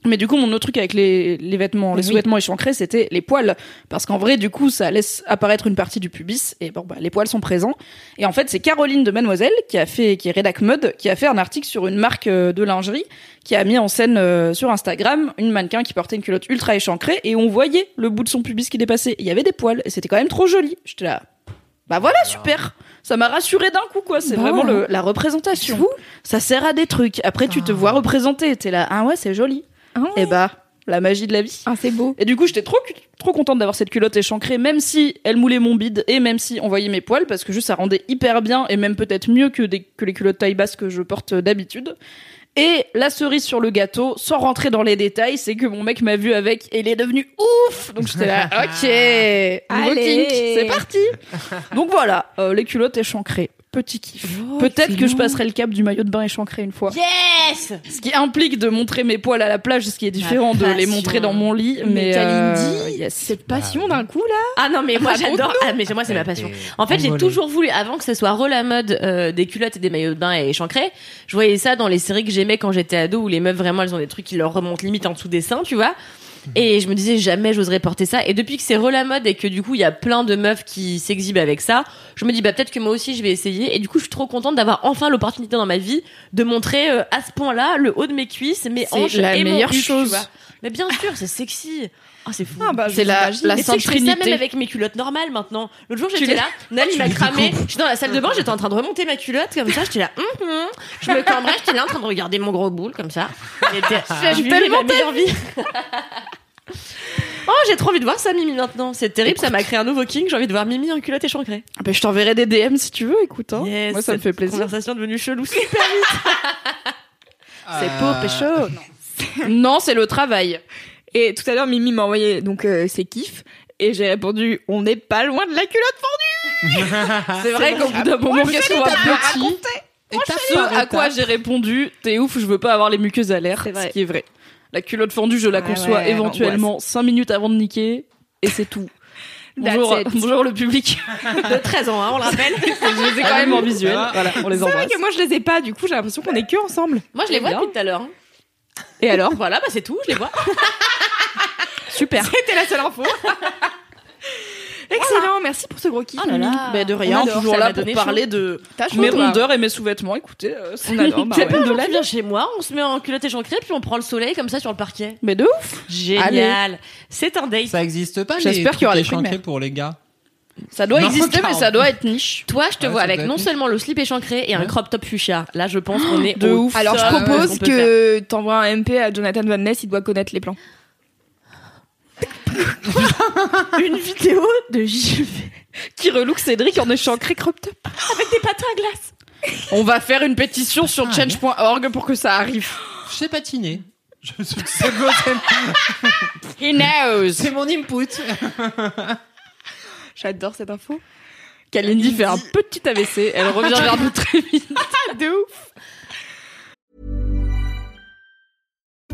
Mais du coup, mon autre truc avec les, les vêtements, les sous-vêtements échancrés, c'était les poils. Parce qu'en vrai, du coup, ça laisse apparaître une partie du pubis. Et bon, bah, les poils sont présents. Et en fait, c'est Caroline de Mademoiselle, qui a fait, qui est rédac mode, qui a fait un article sur une marque euh, de lingerie, qui a mis en scène euh, sur Instagram une mannequin qui portait une culotte ultra échancrée. Et on voyait le bout de son pubis qui dépassait. Il y avait des poils. Et c'était quand même trop joli. J'étais là. Bah voilà, super. Ça m'a rassuré d'un coup, quoi. C'est Bah vraiment le- la représentation. Ça sert à des trucs. Après, tu te vois représenté. T'es là, ah ouais, c'est joli. Ah Et bah, la magie de la vie. Ah, c'est beau. Et du coup, j'étais trop, trop contente d'avoir cette culotte échancrée, même si elle moulait mon bide et même si on voyait mes poils, parce que juste ça rendait hyper bien et même peut-être mieux que, des, que les culottes taille basse que je porte d'habitude. Et la cerise sur le gâteau, sans rentrer dans les détails, c'est que mon mec m'a vu avec et il est devenu ouf. Donc j'étais là, ok, c'est parti. Donc voilà, euh, les culottes échancrées, petit kiff. Peut-être que je passerai le cap du maillot de bain échancré une fois. Yes Ce qui implique de montrer mes poils à la plage, ce qui est différent de les montrer dans mon lit. Mais, Mais euh, yes. cette passion d'un coup là? Ah non mais moi j'adore. Ah mais moi c'est ma passion. En fait j'ai toujours voulu, avant que ce soit re la mode euh, des culottes et des maillots de bain et échancrés, je voyais ça dans les séries que j'aimais quand j'étais ado où les meufs vraiment elles ont des trucs qui leur remontent limite en dessous des seins, tu vois. Et je me disais jamais j'oserais porter ça. Et depuis que c'est re la mode et que du coup il y a plein de meufs qui s'exhibent avec ça, je me dis bah peut-être que moi aussi je vais essayer. Et du coup je suis trop contente d'avoir enfin l'opportunité dans ma vie de montrer euh, à ce point-là le haut de mes cuisses, mes hanches la et mon meilleure huc, tu chose. Mais bien sûr c'est sexy. Ah c'est fou. c'est la, la Et Sainte je fais ça même avec mes culottes normales maintenant. L'autre jour j'étais là, Nal il m'a cramé. Je suis dans la salle de bain, j'étais en train de remonter ma culotte comme ça, j'étais là, hum, hum. je me cambrais, j'étais là en train de regarder mon gros boule comme ça. Je vivais ma vie. Oh, j'ai trop envie de voir ça, Mimi, maintenant. C'est terrible, ça m'a créé un nouveau king. J'ai envie de voir Mimi en culotte échancrée. Ah bah, je t'enverrai des DM si tu veux, écoute. hein. Yes, Moi, ça me fait plaisir. Conversation devenue chelou super vite. C'est pour pécho. Non, non c'est le travail. Et tout à l'heure, Mimi m'a envoyé donc euh, ses kiffs. Et j'ai répondu, on n'est pas loin de la culotte fendue. C'est vrai qu'au bout d'un moment, qu'est-ce qu'on va petit Étape Ce par à quoi j'ai répondu, t'es ouf, je veux pas avoir les muqueuses à l'air. C'est vrai. Ce qui est vrai. La culotte fendue, je la Ouais, conçois ouais, éventuellement 5 minutes avant de niquer. Et c'est tout. Bonjour, bonjour le public. De 13 ans, hein, on le rappelle. je les ai quand même en visuel. Ah. Voilà, on les C'est vrai embrasse. que moi je les ai pas, du coup j'ai l'impression qu'on est que ensemble. Moi, je les vois Bien. depuis tout à l'heure. hein. Et alors Voilà, bah c'est tout, je les vois. Super. C'était la seule info. Excellent, merci pour ce gros kiff. Oh là Mimi. là. Mais de On rien, adore, toujours là pour parler de mes rondeurs et mes sous-vêtements. Écoutez, euh, c'est On adore, bah ouais. de là, vie. viens chez moi, on se met en culotte échancrée, puis on prend le soleil comme ça sur le parquet. Mais de ouf. Génial. C'est un date. Ça existe pas J'espère qu'il y aura des mer. pour les gars. Ça doit Non, exister, mais ça doit être niche. Toi, je te Ouais, vois avec non seulement le slip échancré et un Ouais. crop top fuchsia. Là, je pense qu'on est de ouf. Alors je ce propose que t'envoies un MP à Jonathan Van Ness, il doit connaître les plans. une vidéo de JV Qui relook Cédric en échancré crop top. avec des patins à glace. On va faire une pétition sur Ah, change.org pour que ça arrive. Je sais patiner. Je c'est c'est- He knows. c'est mon input. J'adore cette info. Kalindi fait un petit AVC. Elle revient vers nous très vite. De ouf.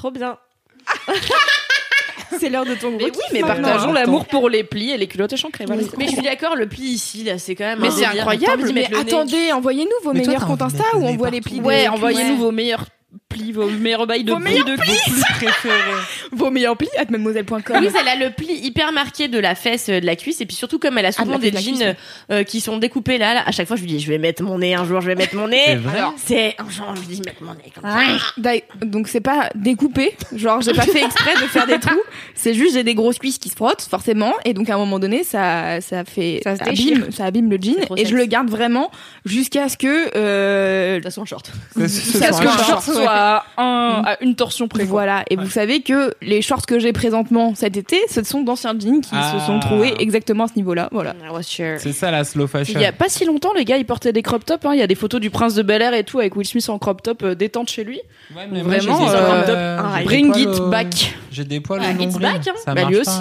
Trop bien. C'est l'heure de ton gros Mais oui, kiff mais maintenant, partageons hein. l'amour pour les plis et les culottes échancrées. Voilà. Mais je suis d'accord, le pli ici, là, c'est quand même. Mais un c'est délire. incroyable, T'as envie d'y Mais mettre le nez. attendez, envoyez-nous vos Mais toi, meilleurs t'as comptes envie de Insta mettre où le on nez voit les partout. plis. Ouais, envoyez-nous vos meilleurs plis, vos meilleurs bails de Vos plis de plis. préférés. Vos meilleurs plis at mademoiselle.com. Louise, elle a le pli hyper marqué de la fesse, euh, de la cuisse, et puis surtout comme elle a souvent Ah, de la des de jeans euh, qui sont découpés là, là, à chaque fois je lui dis je vais mettre mon nez un jour, je vais mettre mon nez. C'est vrai Alors, c'est un jour je lui dis mettre mon nez comme ça. D'ailleurs, Donc c'est pas découpé, genre j'ai pas fait exprès de faire des trous, c'est juste j'ai des grosses cuisses qui se frottent forcément. Et donc à un moment donné ça ça fait Ça se abîme, ça abîme le jean. et je le garde vraiment jusqu'à ce que euh, De toute façon, short. ça Ça soit soit un short soit à, un, à une torsion près. Voilà, et vous savez que les shorts que j'ai présentement cet été, ce sont d'anciens jeans qui Ah. se sont trouvés exactement à ce niveau-là. Voilà. C'est ça la slow fashion. Il y a pas si longtemps, les gars, ils portaient des crop tops. hein. Il y a des photos du prince de Bel Air et tout avec Will Smith en crop top euh, détente chez lui. Ouais, mais Vraiment, euh, j'ai des bring it au- back. J'ai des poils Ah, it's back, hein. Ça Bah, lui pas.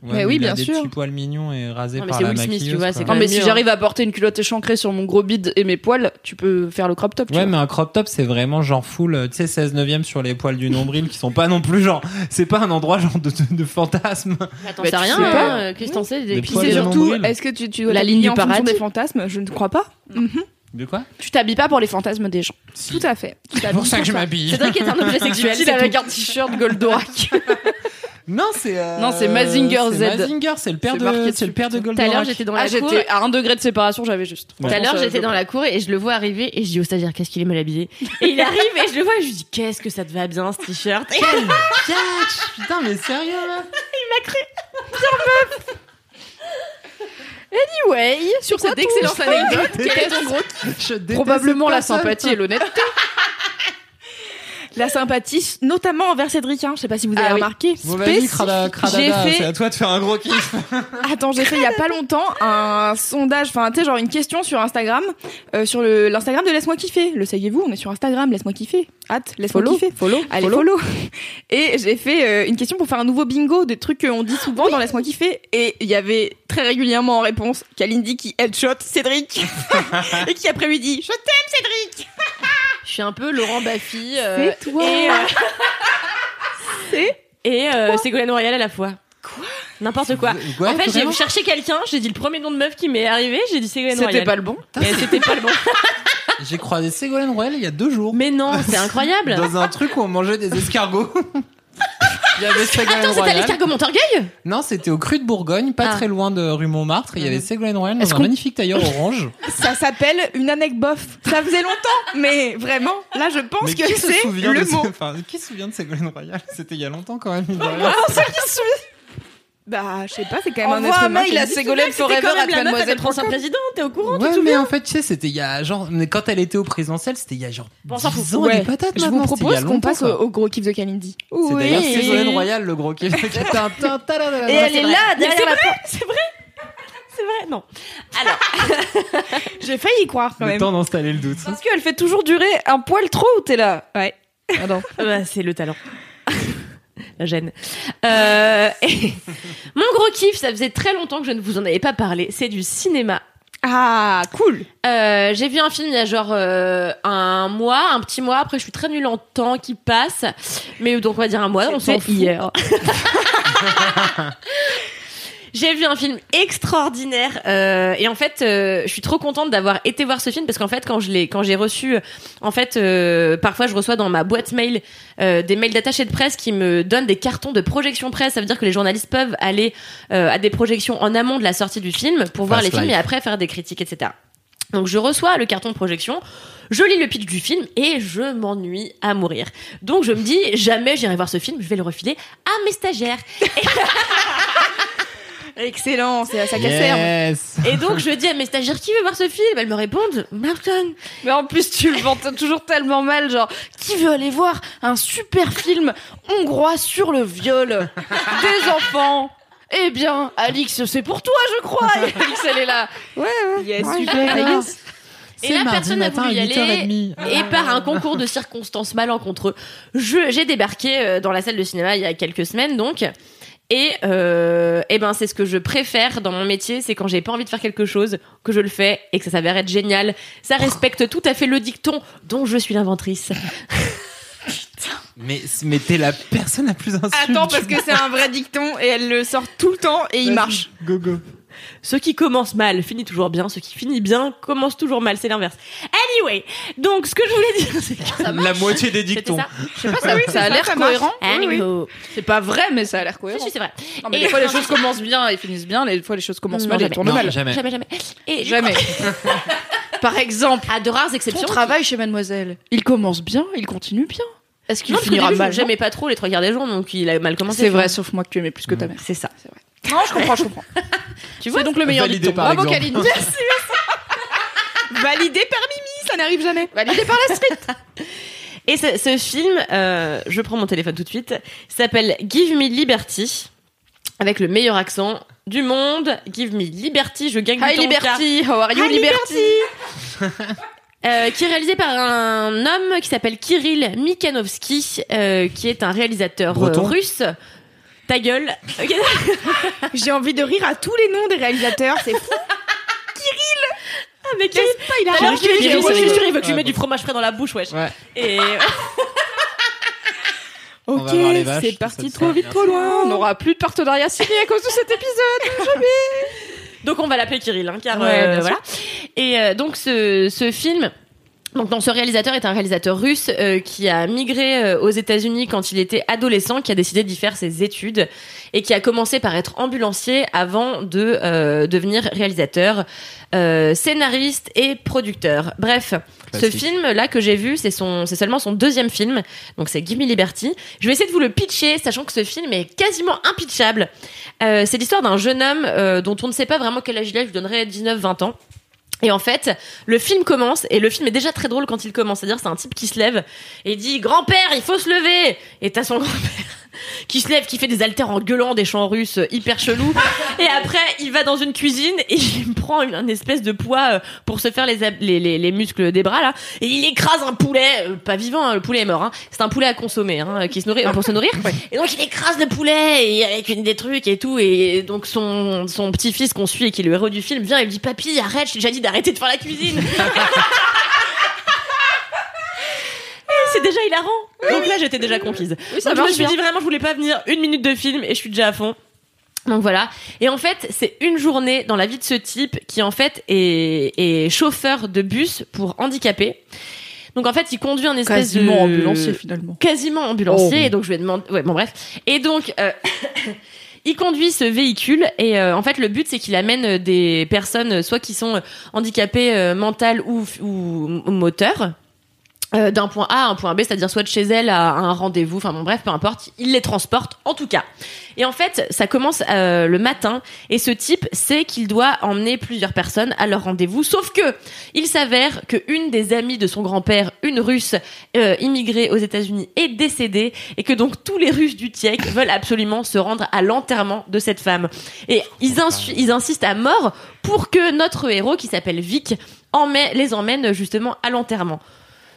Ouais, Mais oui, il a bien des sûr. petits poils mignons et mais par c'est la Will Smith, tu maquilleuse, c'est mais si j'arrive à porter une culotte échancrée sur mon gros bide et mes poils, tu peux faire le crop top. tu Ouais, vois. mais un crop top, c'est vraiment genre full, euh, tu sais, 16 neuvième sur les poils du nombril qui sont pas non plus genre, c'est pas un endroit genre de, de, de fantasme. Attends, Bah, c'est tu rien, sais hein, pas. euh, Qu'est-ce que t'en sais des Des Puis poils c'est surtout, est-ce que tu, tu La ligne du en fonction paradis. des fantasmes? Je ne crois pas. Mhm. De quoi? Tu t'habilles pas pour les fantasmes des gens. Tout à fait. C'est pour ça que je m'habille. Cédric est un objet sexuel. C'est avec un t-shirt Goldorak. Non, c'est euh, Non, c'est Mazinger Z. Mazinger, c'est le père de, c'est le père de Tout à l'heure, Goldorak. j'étais dans ah, la cour. j'étais à un degré de séparation, j'avais juste. Tout à l'heure, j'étais dans la cour et je le vois arriver et je dis au stagiaire qu'est-ce qu'il est mal habillé. Et il arrive et je le vois et je lui dis qu'est-ce que ça te va bien ce t-shirt? Et Quel catch Putain, mais sérieux là? Anyway, sur cette excellente anecdote, quel est ton gros Probablement la sympathie et l'honnêteté. La sympathie, notamment envers Cédric. Hein. Je sais pas si vous avez Ah oui. remarqué. Cradada, J'ai c'est fait à toi de faire un gros kiff. Attends, j'ai fait il y a pas longtemps un sondage, enfin tu sais genre une question sur Instagram, euh, sur l'Instagram de laisse-moi kiffer. Le saviez-vous? On est sur Instagram, laisse-moi kiffer. Hâte, laisse-moi Follow, kiffer. follow, Allez, follow. follow. Et j'ai fait euh, une question pour faire un nouveau bingo des trucs qu'on dit souvent dans laisse-moi kiffer. Et il y avait très régulièrement en réponse Kalindi qui headshot Cédric et qui après lui dit je t'aime Cédric. Je suis un peu Laurent Baffy. euh, C'est toi. Et, euh, C'est et euh, Ségolène Royal à la fois. Quoi N'importe quoi. Ouais, en fait, j'ai cherché quelqu'un, j'ai dit le premier nom de meuf qui m'est arrivé, j'ai dit Ségolène Royal. C'était pas le bon. Et c'était pas le bon. J'ai croisé Ségolène Royal il y a deux jours. Mais non, c'est incroyable. Dans un truc où on mangeait des escargots. Il y avait Ségolène Attends, c'était à Royal. l'escargot Montorgueil Non, c'était au Cru de Bourgogne, pas Ah. très loin de rue Montmartre. Il y avait Ségolène Royal Est-ce dans un qu'on- magnifique tailleur orange. Ça s'appelle une anecdote bof. Ça faisait longtemps, mais vraiment, là je pense Mais que qui se c'est souvient le de mot. Enfin, qui se souvient de Ségolène Royal? C'était il y a longtemps quand même. mine de rien. Bah, je sais pas, c'est quand même un Envoie être un humain mail à le. Ségolène Forever à mademoiselle le prince président, t'es au courant, tu te Ouais, mais en fait, tu sais, c'était il y a genre, mais quand elle était au présidentiel, c'était il y a genre Bon, on s'en 10 fout. ans Ouais. des patates Je vous maintenant, propose qu'on passe au, gros kiff de Kalindi. C'est d'ailleurs Ségolène Royal, le gros kiff. Et Ouais, elle est là, derrière c'est la vrai, porte. C'est vrai C'est vrai, non. Alors, J'ai failli y croire quand Le même. temps d'installer le doute. Parce qu'elle fait toujours durer un poil trop ou t'es là Ouais. Ah non. bah, c'est le talent. La gêne. Euh, et mon gros kiff, ça faisait très longtemps que je ne vous en avais pas parlé, c'est du cinéma. Ah, cool. Euh, j'ai vu un film il y a genre euh, un mois, un petit mois. Après, je suis très nulle en temps qui passe. Mais donc, on va dire un mois. On s'en fout. hier. J'ai vu un film extraordinaire euh, et en fait, euh, je suis trop contente d'avoir été voir ce film parce qu'en fait, quand je l'ai, quand j'ai reçu, euh, en fait, euh, parfois je reçois dans ma boîte mail euh, des mails d'attachés de presse qui me donnent des cartons de projection presse. Ça veut dire que les journalistes peuvent aller euh, à des projections en amont de la sortie du film pour voir les films life. et après faire des critiques, etc. Donc je reçois le carton de projection, je lis le pitch du film et je m'ennuie à mourir. Donc je me dis jamais j'irai voir ce film, je vais le refiler à mes stagiaires. Excellent, c'est à ça qu'elle sert. Yes. Et donc je dis à mes stagiaires qui veut voir ce film, elles me répondent Martin. Mais en plus, tu le vends toujours tellement mal, genre, qui veut aller voir un super film hongrois sur le viol des enfants? Eh bien, Alix, c'est pour toi, je crois. Et Alix, elle est là. Ouais, ouais. Yes, Ouais, super. d'accord. Et C'est là, mardi personne n'a voulu à y aller. 8h30. Et par un concours de circonstances malencontreux, j'ai débarqué euh, dans la salle de cinéma il y a quelques semaines, donc. Et, euh, eh ben, c'est ce que je préfère dans mon métier, c'est quand j'ai pas envie de faire quelque chose, que je le fais et que ça s'avère être génial. Ça respecte tout à fait le dicton dont je suis l'inventrice. Mais, mais t'es la personne la plus insulte. Attends, parce que c'est un vrai dicton et elle le sort tout le temps et il marche. Go go. Ce qui commence mal finit toujours bien, ce qui finit bien commence toujours mal, c'est l'inverse. Anyway, donc ce que je voulais dire, c'est que ça La moitié des dictons. ça Je sais pas, ça, ça a l'air cohérent. Oui, oui. Anywho. C'est pas vrai, mais ça a l'air cohérent. si, c'est vrai. Non, mais Et- des fois, les choses commencent bien et finissent bien, des fois, les choses commencent Non, mal et tournent Non, mal. jamais. Jamais, jamais. Et Jamais. Par exemple, à de rares ton exceptions. travail chez Mademoiselle, il commence bien, il continue bien. Est-ce qu'il finira mal j'aimais pas trop les trois quarts des gens, donc il a mal commencé. C'est vrai, sauf moi que tu aimais plus que ta mère. C'est ça. Non, je comprends, je comprends. Tu vois C'est donc le meilleur Validé par Bravo, exemple. Kalindi. Validé par Mimi, ça n'arrive jamais. Validé par la street. Et ce, ce film, euh, je prends mon téléphone tout de suite, s'appelle Give Me Liberty, avec le meilleur accent du monde. Give Me Liberty, je gagne Hi du temps, Liberty, how are you Hi, Liberty euh, qui est réalisé par un homme qui s'appelle Kirill Mikhanovsky, euh, qui est un réalisateur Breton. russe. Ta gueule. J'ai envie de rire à tous les noms des réalisateurs, c'est fou. Ah, mais il a Kirill, fait, Kirill, j'ai je suis rigolé. sûre, il veut que je lui mette du fromage frais dans la bouche, wesh. Ouais. Et Ok, c'est parti trop vite, trop loin. On n'aura plus de partenariat signé à cause de cet épisode. donc on va l'appeler Kirill, hein, car Ouais, euh, voilà. Et euh, donc ce, ce film. Donc, ce réalisateur est un réalisateur russe euh, qui a migré euh, aux États-Unis quand il était adolescent, qui a décidé d'y faire ses études et qui a commencé par être ambulancier avant de euh, devenir réalisateur, scénariste et producteur. Bref, ce film là que j'ai vu, c'est son, c'est seulement son deuxième film, donc c'est Give Me Liberty. Je vais essayer de vous le pitcher, sachant que ce film est quasiment impitchable. C'est l'histoire d'un jeune homme dont on ne sait pas vraiment quel âge il a, je lui donnerais 19-20 ans. Et en fait, le film commence et le film est déjà très drôle quand il commence. C'est-à-dire, c'est un type qui se lève et dit "Grand-père, il faut se lever." Et t'as son grand-père qui se lève, qui fait des haltères en gueulant des chants russes hyper chelous. Et après, il va dans une cuisine et il prend une, une espèce de poids euh, pour se faire les, les, les, les muscles des bras là. Et il écrase un poulet, euh, pas vivant, hein, le poulet est mort. Hein. C'est un poulet à consommer, hein, qui se nourrit pour se nourrir. Et donc il écrase le poulet et avec une, des trucs et tout. Et donc son, son petit-fils qu'on suit et qui est le héros du film vient et lui dit "Papy, arrête, je t'ai déjà dit d'arrêter de faire la cuisine." C'est déjà hilarant. Donc là, j'étais déjà conquise. ça Donc, je me suis bien. dit vraiment, je voulais pas venir une minute de film et je suis déjà à fond. Donc voilà. Et en fait, c'est une journée dans la vie de ce type qui en fait est, est chauffeur de bus pour handicapés. Donc en fait, il conduit un espèce Quasiment de ambulancier finalement. quasiment ambulancier. Oh. Et donc je lui ai demandé. Ouais, bon bref. Et donc. euh, Il conduit ce véhicule et euh, en fait le but c'est qu'il amène des personnes soit qui sont euh, handicapées euh, mentales ou, ou, ou moteurs euh, d'un point A à un point B, c'est-à-dire soit de chez elle à un rendez-vous, enfin bon bref, peu importe, il les transporte en tout cas. Et en fait, ça commence euh, le matin et ce type sait qu'il doit emmener plusieurs personnes à leur rendez-vous, sauf que il s'avère que une des amies de son grand-père, une russe euh, immigrée aux États-Unis, est décédée et que donc tous les Russes du TIEC veulent absolument se rendre à l'enterrement de cette femme. Et ils, insu- ils insistent à mort pour que notre héros, qui s'appelle Vic, emmène- les emmène justement à l'enterrement.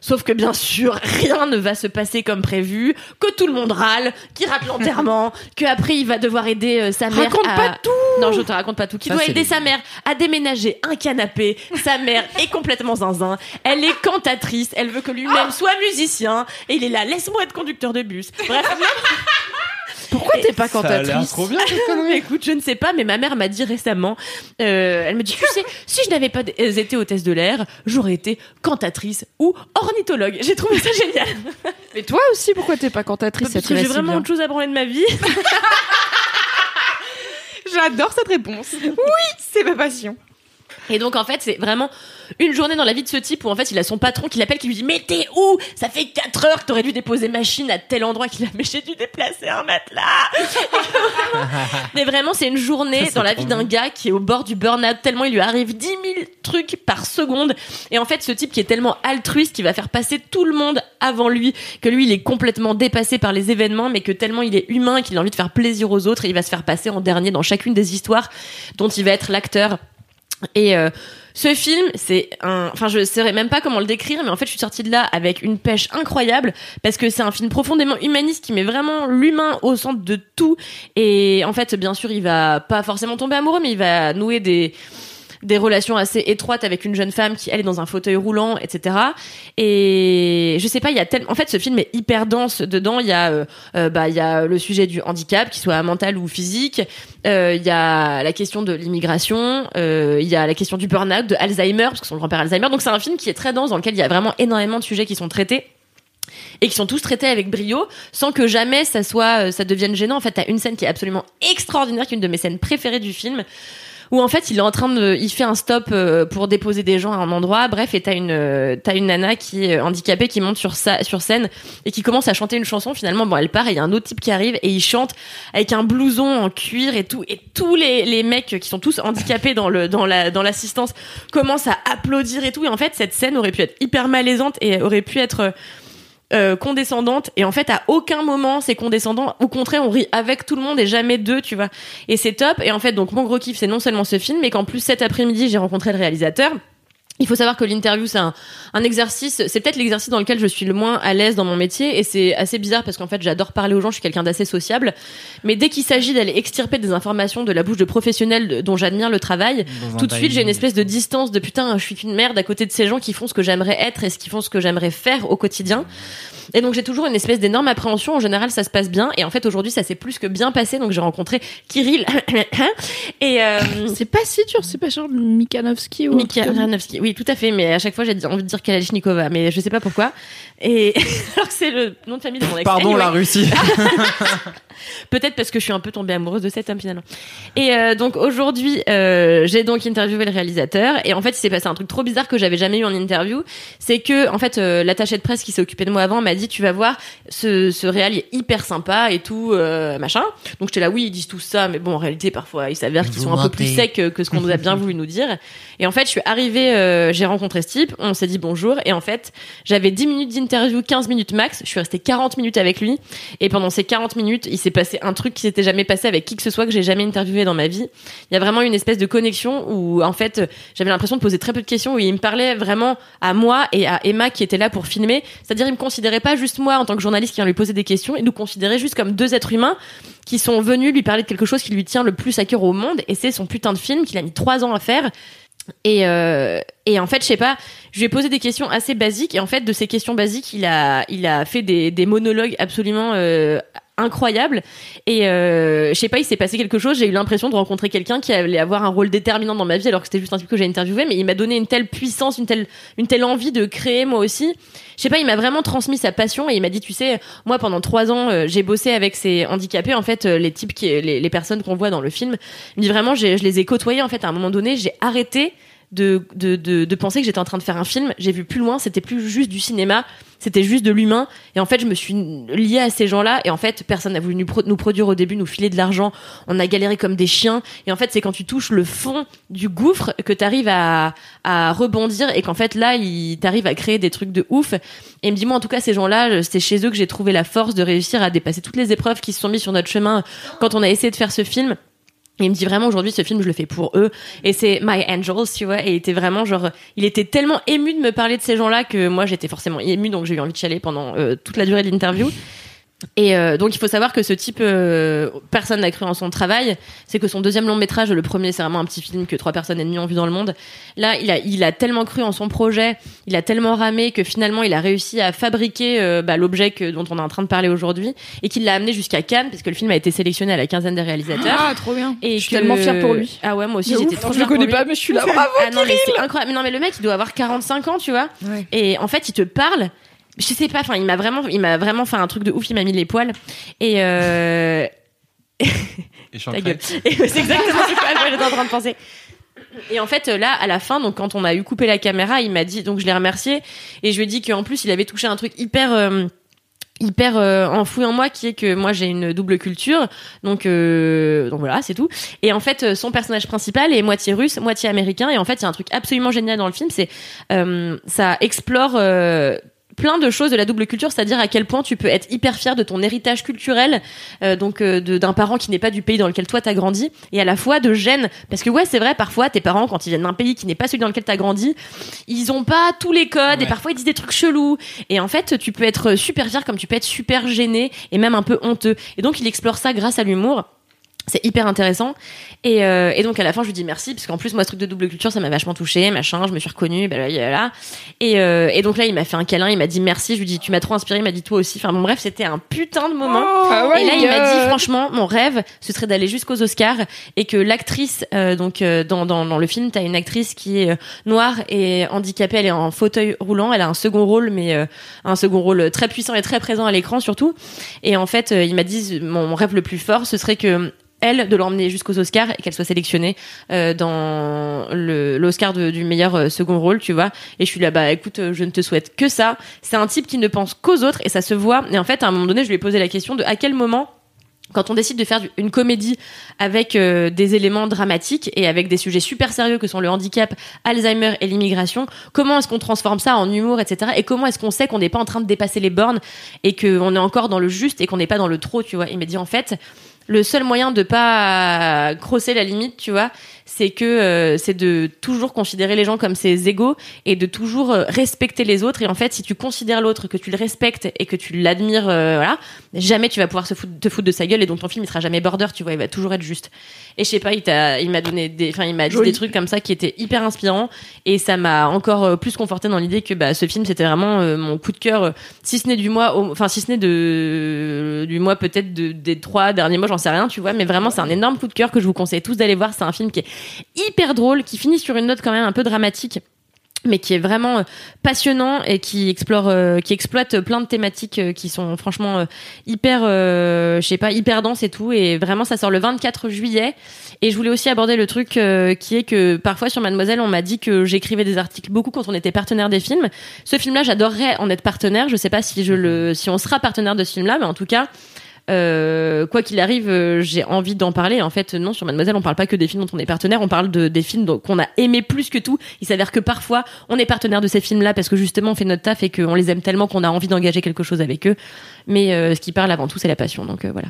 Sauf que bien sûr, rien ne va se passer comme prévu, que tout le monde râle, qu'il rate l'enterrement, que après il va devoir aider euh, sa mère Raconte à... pas tout Non, je te raconte pas tout. Qu'il doit aider les- sa mère à déménager un canapé. Sa mère est complètement zinzin. Elle est cantatrice. Elle veut que lui-même soit musicien. Et il est là, laisse-moi être conducteur de bus. Bref, Pourquoi t'es pas Ça a cantatrice trop bien. cette connerie. écoute, je ne sais pas, mais ma mère m'a dit récemment, euh, elle me dit, tu sais, si je n'avais pas d- été hôtesse de l'air, j'aurais été cantatrice ou ornithologue. J'ai trouvé ça génial. Mais toi aussi, pourquoi t'es pas cantatrice Parce que j'ai vraiment autre chose à branler de ma vie. J'adore cette réponse. Oui, c'est ma passion. Et donc en fait c'est vraiment une journée dans la vie de ce type où en fait il a son patron qui l'appelle qui lui dit mais t'es où? Ça fait 4 heures que t'aurais dû déposer machine à tel endroit qu'il a mais j'ai dû déplacer un matelas. mais vraiment c'est une journée dans la vie d'un gars qui est au bord du burn-out tellement il lui arrive 10 000 trucs par seconde. Et en fait ce type qui est tellement altruiste qui va faire passer tout le monde avant lui que lui il est complètement dépassé par les événements mais que tellement il est humain qu'il a envie de faire plaisir aux autres et il va se faire passer en dernier dans chacune des histoires dont il va être l'acteur et euh, ce film, c'est un, enfin je saurais même pas comment le décrire, mais en fait je suis sortie de là avec une pêche incroyable parce que c'est un film profondément humaniste qui met vraiment l'humain au centre de tout. Et en fait, bien sûr, il va pas forcément tomber amoureux, mais il va nouer des des relations assez étroites avec une jeune femme qui elle est dans un fauteuil roulant etc et je sais pas il y a tellement en fait ce film est hyper dense dedans. Il y a euh, euh, bah il y a le sujet du handicap qu'il soit mental ou physique. Euh, il y a la question de l'immigration. Il y a la question du burn-out de Alzheimer parce que son grand-père Alzheimer. Donc c'est un film qui est très dense dans lequel il y a vraiment énormément de sujets qui sont traités et qui sont tous traités avec brio sans que jamais ça soit ça devienne gênant. En fait t'as une scène qui est absolument extraordinaire qui est une de mes scènes préférées du film où en fait il est en train de il fait un stop euh, pour déposer des gens à un endroit. Bref et t'as une euh, t'as une nana qui est handicapée qui monte sur sa, sur scène et qui commence à chanter une chanson. Finalement bon elle part et il y a un autre type qui arrive et il chante avec un blouson en cuir et tout. Et tous les, les mecs qui sont tous handicapés dans le dans la dans l'assistance commencent à applaudir et tout. Et en fait cette scène aurait pu être hyper malaisante et aurait pu être euh, condescendante. Et en fait à aucun moment c'est condescendant. Au contraire on rit avec tout le monde et jamais deux tu vois. Et c'est top. Et en fait donc mon gros kiff c'est non seulement ce film mais qu'en plus cet après-midi j'ai rencontré le réalisateur il faut savoir que l'interview, c'est un, un exercice, c'est peut-être l'exercice dans lequel je suis le moins à l'aise dans mon métier, et c'est assez bizarre parce qu'en fait, j'adore parler aux gens, je suis quelqu'un d'assez sociable, mais dès qu'il s'agit d'aller extirper des informations de la bouche de professionnels dont j'admire le travail, Dans tout de suite, j'ai une espèce de distance de putain, je suis qu'une merde à côté de ces gens qui font ce que j'aimerais être et ce qui font ce que j'aimerais faire au quotidien. Et donc j'ai toujours une espèce d'énorme appréhension. En général, ça se passe bien. Et en fait, aujourd'hui, ça s'est plus que bien passé. Donc j'ai rencontré Kirill et euh, C'est pas si dur, c'est pas genre Mikanovski ou. un Mika Oui, tout à fait. Mais à chaque fois, j'ai envie de dire Kalashnikova, mais je sais pas pourquoi. Et alors que c'est le nom de famille de mon ex. Pardon Anyway. la Russie. Peut-être parce que je suis un peu tombée amoureuse de cet homme finalement. Et euh, donc aujourd'hui, euh, j'ai donc interviewé le réalisateur et en fait, il s'est passé un truc trop bizarre que j'avais jamais eu en interview, c'est que en fait, euh, l'attaché de presse qui s'est occupé de moi avant m'a dit tu vas voir, ce ce réal est hyper sympa et tout euh, machin. Donc j'étais là oui, ils disent tout ça, mais bon en réalité parfois il s'avère qu'ils sont un peu plus secs que ce qu'on nous a bien voulu nous dire. Et en fait, je suis arrivée, euh, j'ai rencontré ce type, on s'est dit bonjour et en fait, j'avais 10 minutes d'interview, 15 minutes max, je suis restée 40 minutes avec lui et pendant ces 40 minutes, il s'est passé un truc qui s'était jamais passé avec qui que ce soit que j'ai jamais interviewé dans ma vie. Il y a vraiment une espèce de connexion où, en fait, j'avais l'impression de poser très peu de questions où il me parlait vraiment à moi et à Emma qui était là pour filmer. C'est-à-dire, il me considérait pas juste moi en tant que journaliste qui vient lui poser des questions, il nous considérait juste comme deux êtres humains qui sont venus lui parler de quelque chose qui lui tient le plus à cœur au monde et c'est son putain de film qu'il a mis trois ans à faire. Et, euh, et en fait, je sais pas, je lui ai posé des questions assez basiques. Et en fait, de ces questions basiques, il a, il a fait des, des monologues absolument euh, incroyables. Et euh, je sais pas, il s'est passé quelque chose. J'ai eu l'impression de rencontrer quelqu'un qui allait avoir un rôle déterminant dans ma vie, alors que c'était juste un type que j'ai interviewé, mais il m'a donné une telle puissance, une telle, une telle envie de créer moi aussi. Je sais pas, il m'a vraiment transmis sa passion et il m'a dit, tu sais, moi pendant trois ans, euh, j'ai bossé avec ces handicapés. En fait, euh, les types qui, les, personnes qu'on voit dans le film, il dit vraiment, je les ai côtoyés. En fait, à un moment donné, j'ai arrêté de, de, de penser que j'étais en train de faire un film. J'ai vu plus loin, c'était plus juste du cinéma, c'était juste de l'humain. Et en fait, je me suis liée à ces gens-là. Et en fait, personne n'a voulu nous, pro- nous produire au début, nous filer de l'argent. On a galéré comme des chiens. Et en fait, c'est quand tu touches le fond du gouffre que tu arrives à, rebondir et qu'en fait, là, il t'arrive à créer des trucs de ouf. Et me dit, moi, en tout cas, ces gens-là, c'est chez eux que j'ai trouvé la force de réussir à dépasser toutes les épreuves qui se sont mises sur notre chemin quand on a essayé de faire ce film. Et il me dit vraiment aujourd'hui ce film je le fais pour eux. Et c'est My Angels tu vois. Et il était vraiment genre il était tellement ému de me parler de ces gens-là que moi j'étais forcément ému donc j'ai eu envie de chialer pendant euh, toute la durée de l'interview et euh, donc il faut savoir que ce type euh, personne n'a cru en son travail c'est que son deuxième long métrage le premier c'est vraiment un petit film que trois personnes et demie ont vu dans le monde là il a il a tellement cru en son projet il a tellement ramé que finalement il a réussi à fabriquer euh, bah, l'objet que dont on est en train de parler aujourd'hui et qu'il l'a amené jusqu'à Cannes parce que le film a été sélectionné à la quinzaine des réalisateurs Ah, trop bien. et Je suis que- tellement fière pour lui. Ah ouais, moi aussi, j'étais trop Je le connais pas, mais je suis là. Bravo, Ah non, mais c'est incroyable. Mais non, mais le mec, il doit avoir 45 ans, tu vois. Et en fait, il te parle. Je sais pas, enfin, il m'a vraiment, il m'a vraiment fait un truc de ouf, il m'a mis les poils. Et euh, Et ta gueule. Et c'est exactement ce que j'étais en train de penser. Et en fait, là, à la fin, donc quand on a eu coupé la caméra, il m'a dit, donc je l'ai remercié, et je lui ai dit qu'en plus, il avait touché un truc hyper. euh, hyper euh, enfoui en moi qui est que moi j'ai une double culture donc euh, donc voilà c'est tout et en fait son personnage principal est moitié russe moitié américain et en fait il y a un truc absolument génial dans le film c'est euh, ça explore plein de choses de la double culture, c'est-à-dire à quel point tu peux être hyper fier de ton héritage culturel, euh, donc euh, d'un parent qui n'est pas du pays dans lequel toi t'as grandi, et à la fois de gêne, parce que ouais c'est vrai parfois tes parents quand ils viennent d'un pays qui n'est pas celui dans lequel t'as grandi, ils ont pas tous les codes et parfois ils disent des trucs chelous, et en fait tu peux être super fier comme tu peux être super gêné et même un peu honteux, et donc il explore ça grâce à l'humour. C'est hyper intéressant. Et, euh, et donc à la fin, je lui dis merci, parce qu'en plus, moi, ce truc de double culture, ça m'a vachement touché, machin, je me suis reconnue, bah, là, là. Et, euh, et donc là, il m'a fait un câlin, il m'a dit merci, je lui dis tu m'as trop inspiré, il m'a dit toi aussi. Enfin bon, bref, c'était un putain de moment. Ah ouais, et là, il m'a dit franchement, mon rêve, ce serait d'aller jusqu'aux Oscars et que l'actrice, euh, donc euh, dans, dans, dans le film, t'as une actrice qui est euh, noire et handicapée, elle est en fauteuil roulant, elle a un second rôle, mais euh, un second rôle très puissant et très présent à l'écran surtout. Et en fait, il m'a dit mon rêve le plus fort, ce serait que elle de l'emmener jusqu'aux Oscars et qu'elle soit sélectionnée euh, dans l'Oscar du meilleur euh, second rôle, tu vois. Et je suis là, bah écoute, euh, je ne te souhaite que ça. C'est un type qui ne pense qu'aux autres et ça se voit. Et en fait, à un moment donné, je lui ai posé la question de à quel moment quand on décide de faire une comédie avec des éléments dramatiques et avec des sujets super sérieux que sont le handicap, Alzheimer et l'immigration, comment est-ce qu'on transforme ça en humour, etc. Et comment est-ce qu'on sait qu'on n'est pas en train de dépasser les bornes et qu'on est encore dans le juste et qu'on n'est pas dans le trop, tu vois. Il m'a dit en fait, le seul moyen de pas crosser la limite, tu vois, c'est que euh, c'est de toujours considérer les gens comme ses égaux et de toujours euh, respecter les autres. Et en fait, si tu considères l'autre, que tu le respectes et que tu l'admires, euh, voilà, jamais tu vas pouvoir se foutre, te foutre de sa gueule et donc ton film il sera jamais border, tu vois, il va toujours être juste. Et je sais pas, il t'a, il m'a donné des, enfin, il m'a dit Joli. des trucs comme ça qui étaient hyper inspirants et ça m'a encore euh, plus conforté dans l'idée que bah ce film c'était vraiment mon coup de cœur, si ce n'est du mois, enfin si ce n'est de du mois peut-être de, des trois derniers mois, j'en sais rien, tu vois, mais vraiment c'est un énorme coup de cœur que je vous conseille tous d'aller voir. C'est un film qui est hyper drôle, qui finit sur une note quand même un peu dramatique mais qui est vraiment euh, passionnant et qui explore euh, qui exploite plein de thématiques euh, qui sont franchement euh, hyper je sais pas hyper denses et tout. Et vraiment ça sort le 24 juillet. Et je voulais aussi aborder le truc qui est que parfois sur Mademoiselle on m'a dit que j'écrivais des articles beaucoup quand on était partenaire des films. Ce film là j'adorerais en être partenaire. Je sais pas si je le si on sera partenaire de ce film là mais en tout cas euh, quoi qu'il arrive, euh, j'ai envie d'en parler. En fait, non, sur Mademoiselle, on parle pas que des films dont on est partenaire, on parle de, des films dont- qu'on a aimé plus que tout. Il s'avère que parfois, on est partenaire de ces films-là parce que justement, on fait notre taf et qu'on les aime tellement qu'on a envie d'engager quelque chose avec eux. Mais euh, ce qui parle avant tout, c'est la passion. Donc euh, voilà.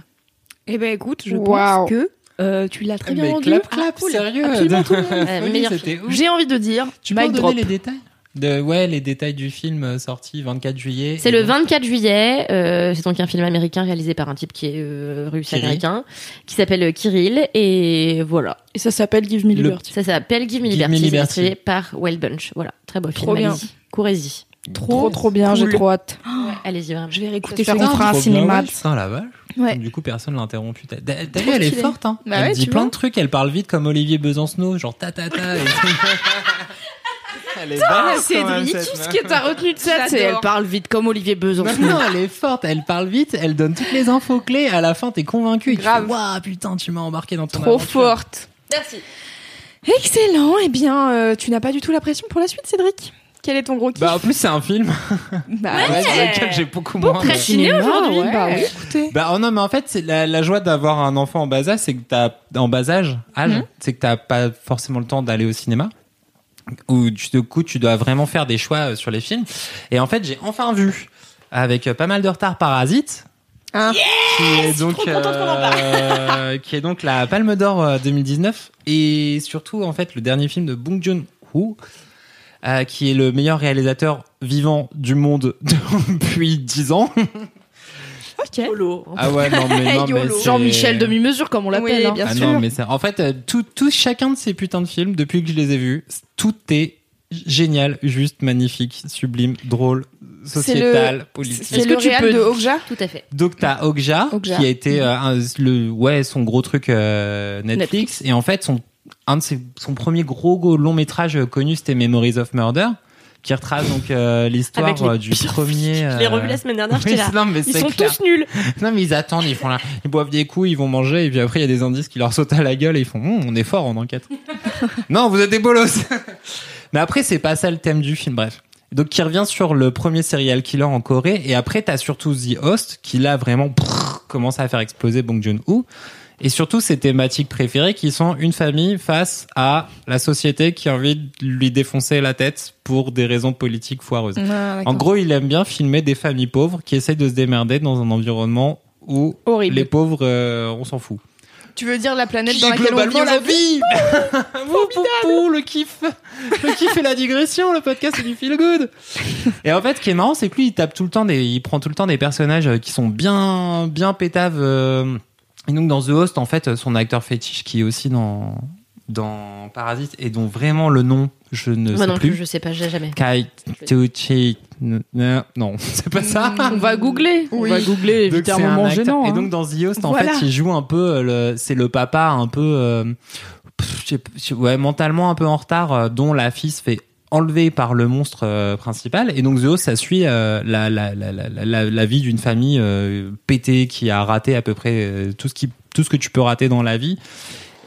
Eh ben écoute, je Waouh. pense que euh, tu l'as très bien Mais rendu. clap, clap, Ah, cool. sérieux. Absolument tout le monde. Euh, ouf. J'ai envie de dire, Tu donner drop. les détails? De, Ouais, les détails du film euh, sorti 24 juillet. C'est le donc- 24 juillet. euh, c'est donc un film américain réalisé par un type qui est euh, russe Kirill. américain, qui s'appelle Kirill. Et voilà. Et ça s'appelle Give Me Le- Liberty. Ça s'appelle Give Me Give Me Liberty, Liberty. illustré par Wild Bunch. Voilà, très beau Trop film. bien. Courez-y. Trop, trop bien, j'ai trop hâte. Allez-y vraiment. Je vais réécouter Ça on fera un cinéma. putain, la vache. Ouais. Du coup, personne l'a interrompu. T'as vu, elle est forte, hein. Bah elle ouais, dit plein de trucs, elle parle vite comme Olivier Besancenot, genre ta ta ta. et tout. elle est balèze quand même, Cédric, cette tout ce que t'as retenu de ça, c'est elle parle vite comme Olivier Besançon. Non, non, elle est forte, elle parle vite, elle donne toutes les infos clés. À la fin, t'es convaincu. et tu Grave. fais, Waouh, putain, tu m'as embarqué dans ton Trop aventure. forte. Merci. Excellent. Eh bien, euh, tu n'as pas du tout la pression pour la suite, Cédric? Quel est ton gros kiff? Bah, en plus, c'est un film Bah, ouais, sur lequel j'ai beaucoup moins. très de- ciné aujourd'hui. ouais. Bah oui. Écoutez. Bah oh non mais en fait c'est la, la joie d'avoir un enfant en bas âge c'est que t'as en bas âge âge Mhm. c'est que t'as pas forcément le temps d'aller au cinéma ou du coup tu dois vraiment faire des choix euh, sur les films et en fait j'ai enfin vu avec euh, pas mal de retard Parasite Hein qui est donc trop contente qu'on en parle. euh, qui est donc la Palme d'Or euh, 2019 et surtout en fait le dernier film de Bong Joon-ho euh, qui est le meilleur réalisateur vivant du monde depuis 10 ans. Polo. Ah ouais, non mais non mais YOLO. c'est- Jean-Michel demi-mesure, comme on l'appelle. Oui, hein. bien ah sûr. non, mais c'est- en fait, euh, tout, tout, chacun de ces putains de films, depuis que je les ai vus, tout est génial, juste magnifique, sublime, drôle, sociétal, politique. C'est Est-ce le que tu réal peux- de Okja Tout à fait. Donc t'as Okja, Okja. qui a été euh, un- le ouais son gros truc euh, Netflix. et en fait son un de ses, son premier gros, gros long métrage euh, connu c'était Memories of Murder qui retrace donc euh, l'histoire euh, du premier. Je l'ai euh, revu la semaine dernière, oui, j'étais là. non, mais Ils sont clair. tous nuls. Non mais ils attendent, ils font là, ils boivent des coups, ils vont manger et puis après il y a des indices qui leur sautent à la gueule et ils font Hum, on est fort en enquête. non, vous êtes des bolos. mais après c'est pas ça le thème du film, bref. Donc qui revient sur le premier serial killer en Corée et après t'as surtout The Host qui là vraiment prrr, commence à faire exploser Bong Joon-ho et surtout ses thématiques préférées qui sont une famille face à la société qui a envie de lui défoncer la tête pour des raisons politiques foireuses. Ah. En gros, il aime bien filmer des familles pauvres qui essayent de se démerder dans un environnement où Horrible. les pauvres, euh, on s'en fout. Tu veux dire la planète dans laquelle on vit aujourd'hui Vous, poupou, le kiff Le kiff et la digression, le podcast c'est du feel good Et en fait, ce qui est marrant, c'est que lui, il tape tout le temps des, il prend tout le temps des personnages euh, qui sont bien, bien pétaves. euh, Et donc, dans The Host, en fait, son acteur fétiche qui est aussi dans, dans Parasite et dont vraiment le nom, je ne Moi sais non plus, plus. je sais pas, j'ai jamais. Kai Tucci. Non, non, c'est pas ça. On va googler. On va googler, Donc, éviter un c'est moment acteur- gênant. Et hein. donc dans The Host, en Voilà. fait, il joue un peu euh, le, c'est le papa un peu, euh, pff, je sais pas, je- ouais, mentalement un peu en retard, euh, dont la fille se fait enlever par le monstre euh, principal. Et donc Host, ça suit euh, la, la, la, la vie d'une famille euh, pétée qui a raté à peu près euh, tout ce qui, tout ce que tu peux rater dans la vie.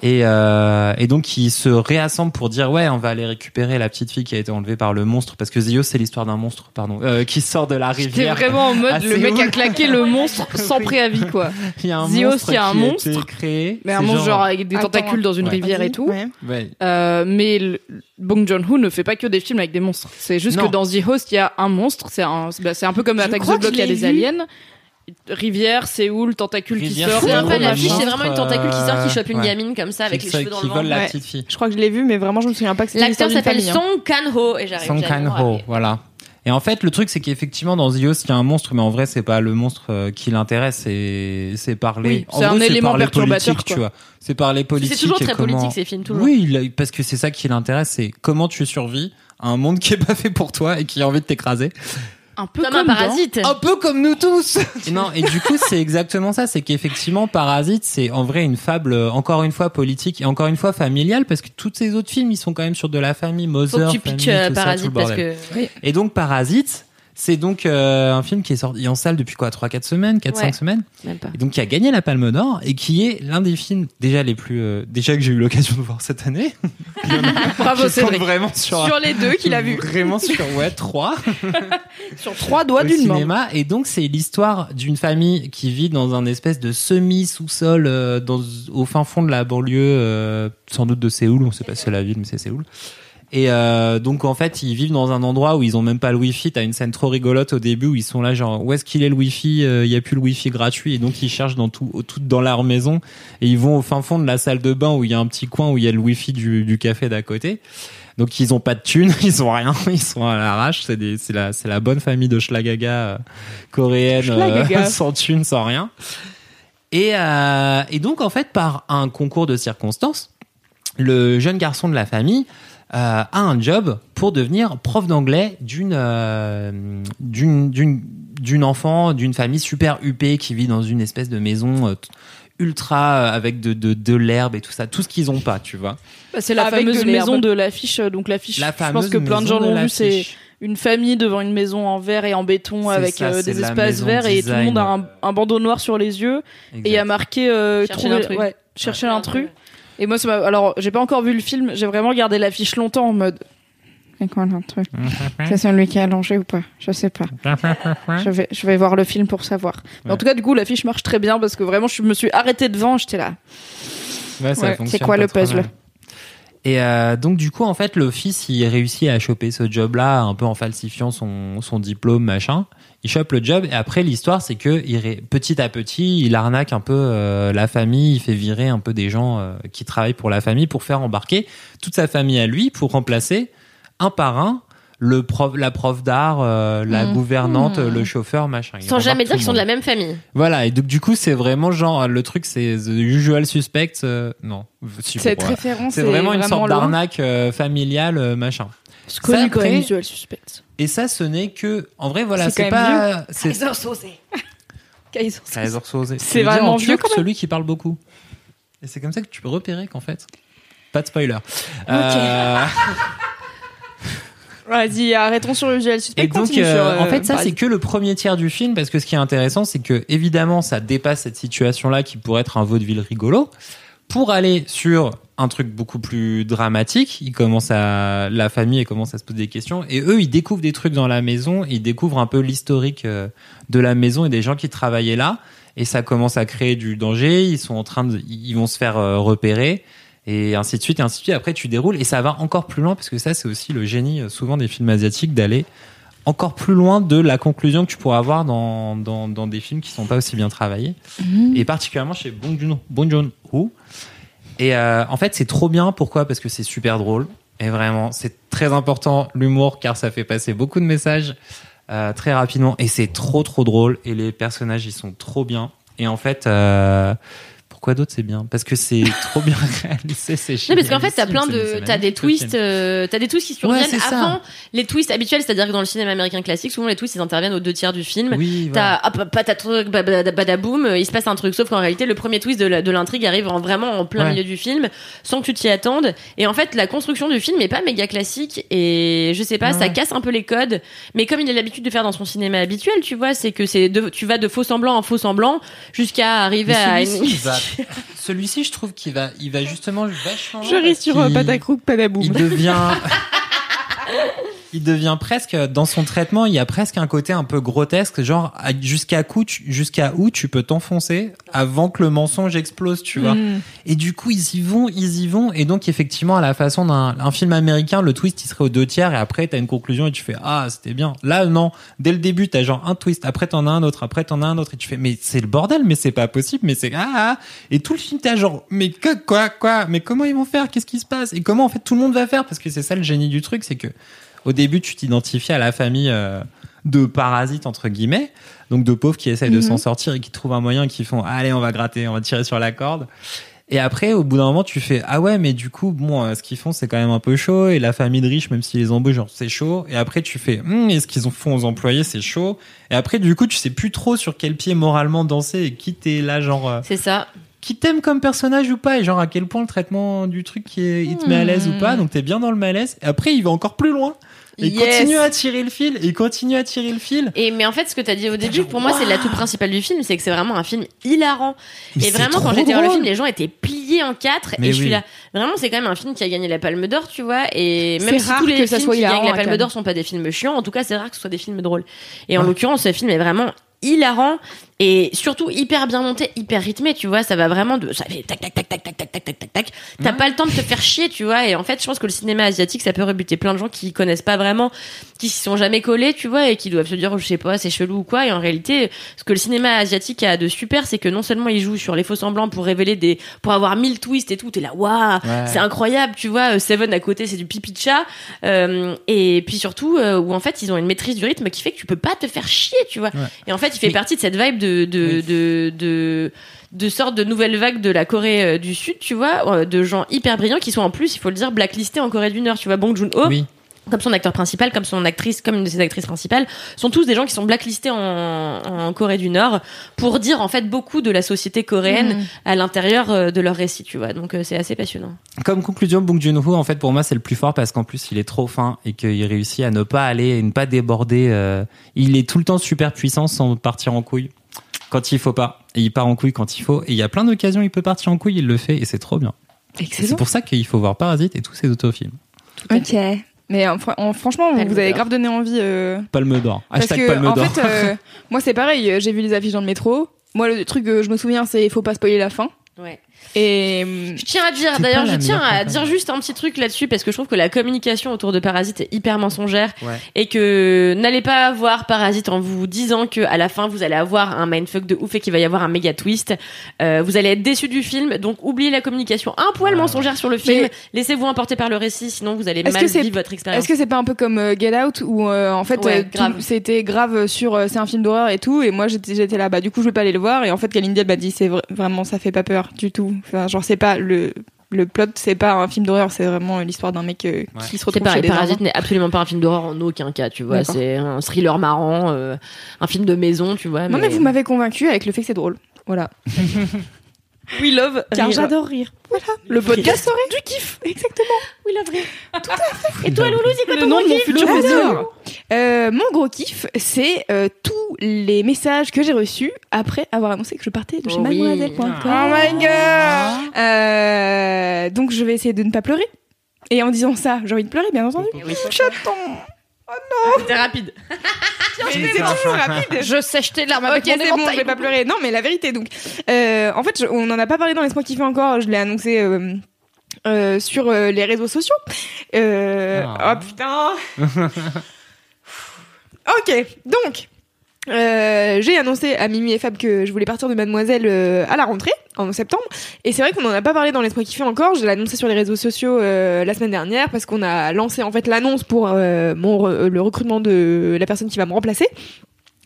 Et, euh, et donc ils se réassemblent pour dire ouais on va aller récupérer la petite fille qui a été enlevée par le monstre parce que Zio c'est l'histoire d'un monstre pardon euh, qui sort de la rivière. vraiment en mode à le mec a claqué le monstre sans préavis quoi. Il y a un Zios, monstre il y a un monstre. été créé. Mais un C'est monstre genre avec des Attends, tentacules dans une ouais. rivière et tout. Ouais. Ouais. Euh, mais le- Bong Joon-ho ne fait pas que des films avec des monstres. C'est juste Non. que dans The Host, il y a un monstre. C'est un, c'est bah, c'est un peu comme Attack the Block, il y a des aliens. Rivière, Séoul, tentacule Rivière, qui sort. c'est un peu la l'affiche, c'est vraiment une tentacule qui sort, qui chope une ouais. gamine comme ça avec les cheveux dans qui le vole vent. la Ouais. petite fille. Je crois que je l'ai vu, mais vraiment, je me souviens pas que c'était L'acteur s'appelle hein. Song Kang-ho et j'arrive Song Kang-ho, voilà. Et en fait, le truc, c'est qu'effectivement, dans Zios, il y a un monstre, mais en vrai, c'est pas le monstre euh, qui l'intéresse, c'est, c'est parler. Oui, c'est un élément parler perturbateur, tu vois. C'est parler politique. C'est toujours très comment- politique ces films, toujours. Oui, parce que c'est ça qui l'intéresse, c'est comment tu survis à un monde qui est pas fait pour toi et qui a envie de t'écraser. Un peu Comme comme, un dans- parasite. Un peu comme nous tous. Et non, et du coup, c'est exactement ça. C'est qu'effectivement, Parasite, c'est en vrai une fable, euh, encore une fois politique et encore une fois familiale, parce que tous ces autres films, ils sont quand même sur de la famille, Faut Mother, que tu famille, pitches euh, tout ça, tout Parasite le parce que. Et donc, Parasite, c'est donc euh, un film qui est sorti en salle depuis quoi 3-4 semaines 4-5 Ouais. semaines Même pas. et donc qui a gagné la Palme d'Or et qui est l'un des films déjà les plus euh, déjà que j'ai eu l'occasion de voir cette année Bravo Cédric. vraiment sur, Sur les deux qu'il a vu. vraiment sur ouais 3 Sur trois doigts d'une main. et donc c'est l'histoire d'une famille qui vit dans un espèce de semi sous-sol euh, dans au fin fond de la banlieue euh, sans doute de Séoul on sait pas si c'est la ville mais c'est Séoul et euh, donc en fait ils vivent dans un endroit où ils ont même pas le wifi t'as une scène trop rigolote au début où ils sont là genre où est-ce qu'il est le wifi? Euh, il y a plus le wifi gratuit et donc ils cherchent dans tout, tout dans leur maison et ils vont au fin fond de la salle de bain où il y a un petit coin où il y a le wifi du, du café d'à côté donc ils ont pas de thunes, ils ont rien, ils sont à l'arrache. C'est des, c'est la, c'est la bonne famille de Schlagaga euh, coréenne, Schlagaga. euh, sans thunes, sans rien. Et, euh, et donc en fait par un concours de circonstances, le jeune garçon de la famille euh, a un job pour devenir prof d'anglais d'une euh, d'une d'une d'une enfant d'une famille super huppée qui vit dans une espèce de maison euh, ultra euh, avec de, de, de l'herbe et tout ça, tout ce qu'ils ont pas, tu vois. Bah, C'est la Avec fameuse de maison de l'affiche. euh, Donc l'affiche, La je pense que plein de gens l'ont vu. C'est une famille devant une maison en verre et en béton avec ça, euh, des espaces verts et tout le monde a un, un bandeau noir sur les yeux et il y a marqué euh, Chercher l'intrus. ouais, chercher l'intrus. Et moi, m'a- alors j'ai pas encore vu le film, j'ai vraiment regardé l'affiche longtemps en mode. C'est quoi l'intrus C'est celui qui est allongé ou pas Je sais pas. Je vais, je vais voir le film pour savoir. Mais en tout cas, du coup, l'affiche marche très bien parce que vraiment, je me suis arrêtée devant, j'étais là. Ouais, ça Ouais. C'est quoi le puzzle. Et euh, donc du coup en fait le fils il réussit à choper ce job là un peu en falsifiant son, son diplôme machin. Il chope le job et après l'histoire c'est que il ré- petit à petit il arnaque un peu euh, la famille, il fait virer un peu des gens euh, qui travaillent pour la famille pour faire embarquer toute sa famille à lui pour remplacer un par un le prof, la prof d'art, euh, la Mmh. gouvernante, le chauffeur machin. Sans jamais dire qu'ils sont de la même famille. Voilà, et donc du coup, c'est vraiment genre le truc, c'est the usual suspect. euh, non, si, Cette bon, voilà. référence c'est est vraiment une sorte d'arnaque euh, familiale, euh, machin. C'est connu Ça, quand même, Visual Suspect. Et ça, ce n'est que, en vrai, voilà, C'est pas, c'est Kaiser Kaiser Soze. C'est vraiment en vieux, même. celui qui parle beaucoup. Et c'est comme ça que tu peux repérer qu'en fait, pas de spoiler. Euh, Vas-y, arrêtons sur le Visual Suspect. Et donc, euh, sur, euh, en fait, ça, c'est que le premier tiers du film, parce que ce qui est intéressant, c'est que, évidemment, ça dépasse cette situation-là qui pourrait être un vaudeville rigolo, pour aller sur un truc beaucoup plus dramatique. Ils commencent à, la famille, elle commence à se poser des questions, et eux, ils découvrent des trucs dans la maison, ils découvrent un peu l'historique euh, de la maison et des gens qui travaillaient là, et ça commence à créer du danger, ils sont en train de, ils vont se faire euh, repérer, et ainsi de suite, et ainsi de suite. Après, tu déroules, et ça va encore plus loin, parce que ça, c'est aussi le génie, euh, souvent, des films asiatiques, d'aller encore plus loin de la conclusion que tu pourras avoir dans, dans, dans des films qui sont pas aussi bien travaillés. Et particulièrement chez Bong Joon-ho. Et euh, en fait, c'est trop bien. Pourquoi? Parce que c'est super drôle. Et vraiment, c'est très important, l'humour, car ça fait passer beaucoup de messages euh, très rapidement. Et c'est trop, trop drôle. Et les personnages, ils sont trop bien. Et en fait... euh, pourquoi d'autre c'est bien? Parce que c'est trop bien réalisé, c'est Non, parce qu'en fait, t'as plein de, t'as des twists, euh, t'as des twists qui surviennent Ouais, c'est ça. avant les twists habituels, c'est-à-dire que dans le cinéma américain classique, souvent les twists ils interviennent aux deux tiers du film. Oui, voilà. T'as hop, patatruc, bada- badaboum, il se passe un truc, sauf qu'en réalité, le premier twist de l'intrigue arrive en, vraiment en plein Ouais. milieu du film, sans que tu t'y attendes. Et en fait, la construction du film est pas méga classique, et je sais pas, Ouais. ça casse un peu les codes. Mais comme il a l'habitude de faire dans son cinéma habituel, tu vois, c'est que c'est tu vas de faux semblant en faux semblant jusqu'à arriver à une. Celui-ci, je trouve qu'il va, il va justement vachement. Je ris sur euh, Patacrouk, Padaboum. Il devient. il devient presque dans son traitement, il y a presque un côté un peu grotesque, genre jusqu'à jusqu'à où tu peux t'enfoncer avant que le mensonge explose, tu vois. Mm. Et du coup, ils y vont, ils y vont, et donc effectivement, à la façon d'un un film américain, le twist il serait aux deux tiers, et après t'as une conclusion et tu fais ah c'était bien. Là non, dès le début t'as genre un twist, après t'en as un autre, après t'en as un autre, et tu fais mais c'est le bordel, mais c'est pas possible, mais c'est ah, ah. Et tout le film t'as genre mais que quoi quoi, mais comment ils vont faire, qu'est-ce qui se passe? Et comment en fait tout le monde va faire? Parce que c'est ça le génie du truc, c'est que au début tu t'identifies à la famille euh, de parasites entre guillemets, donc de pauvres qui essayent de Mhm. s'en sortir et qui trouvent un moyen, qui font allez on va gratter, on va tirer sur la corde. Et après, au bout d'un moment, tu fais ah ouais, mais du coup, bon, euh, ce qu'ils font, c'est quand même un peu chaud. Et la famille de riches, même s'ils les embauchent, genre c'est chaud. Et après, tu fais Hum, et ce qu'ils font aux employés, c'est chaud. Et après, du coup, tu sais plus trop sur quel pied moralement danser et qui t'es là, genre euh, C'est ça. qui t'aime comme personnage ou pas, et genre à quel point le traitement du truc qui est, il te met à l'aise ou pas. Donc t'es bien dans le malaise. Et après, il va encore plus loin. Et il Yes. continue à tirer le fil. Et il continue à tirer le fil. Et mais en fait, ce que t'as dit au début, pour moi, c'est l'atout principal du film, c'est que c'est vraiment un film hilarant. Mais et vraiment, quand j'étais voir le film, les gens étaient pliés en quatre. Mais et je suis là. Vraiment, c'est quand même un film qui a gagné la Palme d'Or, tu vois. Et C'est même si rare tous les que ça films soit qui gagnent la Palme d'Or sont pas des films chiants, en tout cas, c'est rare que ce soit des films drôles. Et en l'occurrence, ce film est vraiment hilarant et surtout hyper bien monté, hyper rythmé, tu vois, ça va vraiment de ça fait tac tac tac tac tac tac tac tac tac tac. T'as pas le temps de te faire chier, tu vois, et en fait, je pense que le cinéma asiatique ça peut rebuter plein de gens qui connaissent pas vraiment, qui s'y sont jamais collés, tu vois, et qui doivent se dire je sais pas, c'est chelou ou quoi et en réalité, ce que le cinéma asiatique a de super, c'est que non seulement il joue sur les faux semblants pour révéler des pour avoir mille twists et tout, t'es là waouh, Ouais. c'est incroyable, tu vois, euh, Seven à côté, c'est du pipi de chat euh, et puis surtout euh, où en fait, ils ont une maîtrise du rythme qui fait que tu peux pas te faire chier, tu vois. Ouais. Et en fait, il fait Mais- partie de cette vibe de de Oui. de de de sorte de nouvelle vague de la Corée euh, du Sud, tu vois, euh, de gens hyper brillants qui sont en plus, il faut le dire, blacklistés en Corée du Nord, tu vois, Bong Joon-ho. Oui. Comme son acteur principal, comme son actrice, comme une de ses actrices principales, sont tous des gens qui sont blacklistés en, en Corée du Nord pour dire en fait beaucoup de la société coréenne Mhm. à l'intérieur euh, de leur récit, tu vois. Donc c'est assez passionnant. Comme conclusion, Bong Joon-ho, en fait, pour moi, c'est le plus fort parce qu'en plus, il est trop fin et qu'il réussit à ne pas aller et ne pas déborder. euh, il est tout le temps super puissant sans partir en couille quand il faut pas. Et il part en couille quand il faut. Et il y a plein d'occasions, il peut partir en couille, il le fait et c'est trop bien. Et c'est pour ça qu'il faut voir Parasite et tous ses autofilms. Ok. Mais euh, en- franchement, vous avez grave donné envie. euh, Palme d'or. Parce Hashtag que, Palme en d'or. fait, euh, moi c'est pareil, euh, j'ai vu les affiches dans le métro. Moi, le truc que je me souviens, c'est faut pas spoiler la fin. Ouais. Et hum, Je tiens à dire, d'ailleurs, je tiens à dire juste un petit truc là-dessus parce que je trouve que la communication autour de Parasite est hyper mensongère Ouais. et que n'allez pas voir Parasite en vous disant que à la fin vous allez avoir un mindfuck de ouf et qu'il va y avoir un méga twist. Euh, vous allez être déçu du film, donc oubliez la communication un poil Ouais. mensongère sur le film. Mais- Laissez-vous emporter par le récit, sinon vous allez mal vivre votre expérience. est-ce que c'est pas un peu comme euh, Get Out où euh, en fait Ouais, euh, c'était grave sur euh, c'est un film d'horreur et tout et moi j'étais là bah du coup je vais pas aller le voir et en fait Kalindi elle m'a dit c'est vra- vraiment ça fait pas peur du tout. Enfin genre c'est pas le le plot c'est pas un film d'horreur c'est vraiment l'histoire d'un mec euh, qui se retrouve chez des Parasite n'est absolument pas un film d'horreur en aucun cas, tu vois. C'est un thriller marrant, euh, un film de maison, tu vois. Non mais vous m'avez convaincu avec le fait que c'est drôle. Voilà. We love Car rire. j'adore rire. Voilà. Le podcast du kiff. Exactement. Oui, la vraie. Tout à fait. Et toi, Loulou, c'est quoi Le ton nom de mon kiff futur. Euh, mon gros kiff, c'est euh, tous les messages que j'ai reçus après avoir annoncé que je partais de chez Oh oui. mademoiselle.com. Oh my god Euh, donc je vais essayer de ne pas pleurer. Et en disant ça, j'ai envie de pleurer, bien entendu. Oui. Chaton. C'était rapide. Mais c'est toujours rapide. Je sèche tes larmes avec Ok, mon c'est bon, je vais pas pleurer. Non, mais la vérité, donc. Euh, en fait, je- on en a pas parlé dans Laisse-moi kiffer encore. Je l'ai annoncé euh, euh, sur euh, les réseaux sociaux. Euh, Ah. Oh putain. ok, donc. Euh, j'ai annoncé à Mimi et Fab que je voulais partir de Mademoiselle euh, à la rentrée en septembre. Et c'est vrai qu'on en a pas parlé dans Laisse-moi kiffer encore. Je l'ai annoncé sur les réseaux sociaux euh, la semaine dernière parce qu'on a lancé en fait l'annonce pour mon le recrutement de la personne qui va me remplacer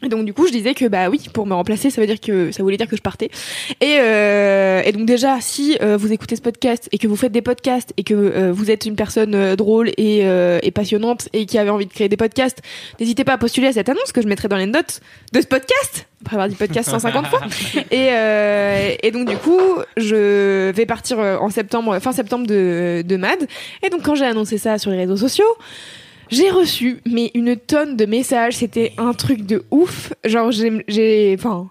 et donc du coup je disais que bah oui pour me remplacer ça veut dire que ça voulait dire que je partais. Et, euh, et donc déjà si euh, vous écoutez ce podcast et que vous faites des podcasts et que euh, vous êtes une personne euh, drôle et, euh, et passionnante et qui avait envie de créer des podcasts n'hésitez pas à postuler à cette annonce que je mettrai dans les notes de ce podcast. Après avoir dit podcast 150 fois. Et, euh, et donc du coup je vais partir en septembre fin septembre de, de Mad. Et donc quand j'ai annoncé ça sur les réseaux sociaux j'ai reçu mais une tonne de messages, c'était un truc de ouf. Genre j'ai j'ai enfin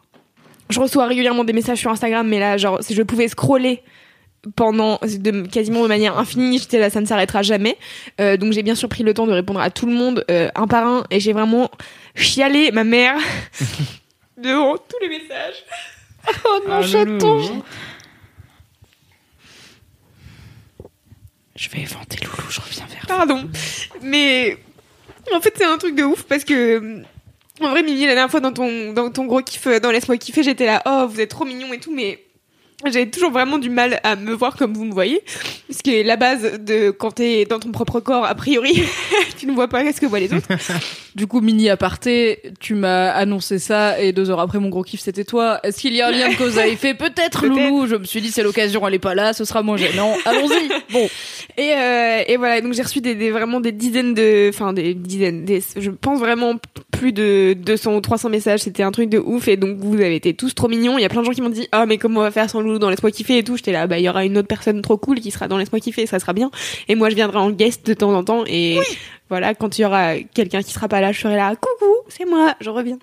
je reçois régulièrement des messages sur Instagram, mais là, genre, si je pouvais scroller pendant de, quasiment de manière infinie, j'étais là, ça ne s'arrêtera jamais. Euh, donc j'ai bien sûr pris le temps de répondre à tout le monde euh, un par un, et j'ai vraiment chialé ma mère devant tous les messages. Oh non, Ah, chaton. Je vais vanter Loulou, je reviens vers Pardon. Mais en fait, c'est un truc de ouf parce que. En vrai, Mimi, la dernière fois dans ton, dans ton gros kiff, euh, dans Laisse-moi kiffer, j'étais là, oh, vous êtes trop mignon et tout, mais j'ai toujours vraiment du mal à me voir comme vous me voyez. Ce qui est la base de quand t'es dans ton propre corps, a priori, tu ne vois pas ce que voient les autres. Du coup, mini aparté, tu m'as annoncé ça et deux heures après, mon gros kiff, c'était toi. Est-ce qu'il y a un lien de cause à effet? Peut-être. Loulou. Je me suis dit, c'est l'occasion, elle est pas là, ce sera moins gênant. Allons-y. Bon. Et, euh, et voilà, donc j'ai reçu des, des- vraiment des dizaines de, enfin des dizaines, des, je pense vraiment plus de 200 ou 300 messages. C'était un truc de ouf et donc vous avez été tous trop mignons. Il y a plein de gens qui m'ont dit ah mais comment on va faire sans Dans Laisse-moi kiffer et tout. J'étais là bah il y aura une autre personne trop cool qui sera dans Laisse-moi kiffer, ça sera bien. Et moi je viendrai en guest de temps en temps et voilà quand il y aura quelqu'un qui sera pas là, je serai là coucou c'est moi, je reviens.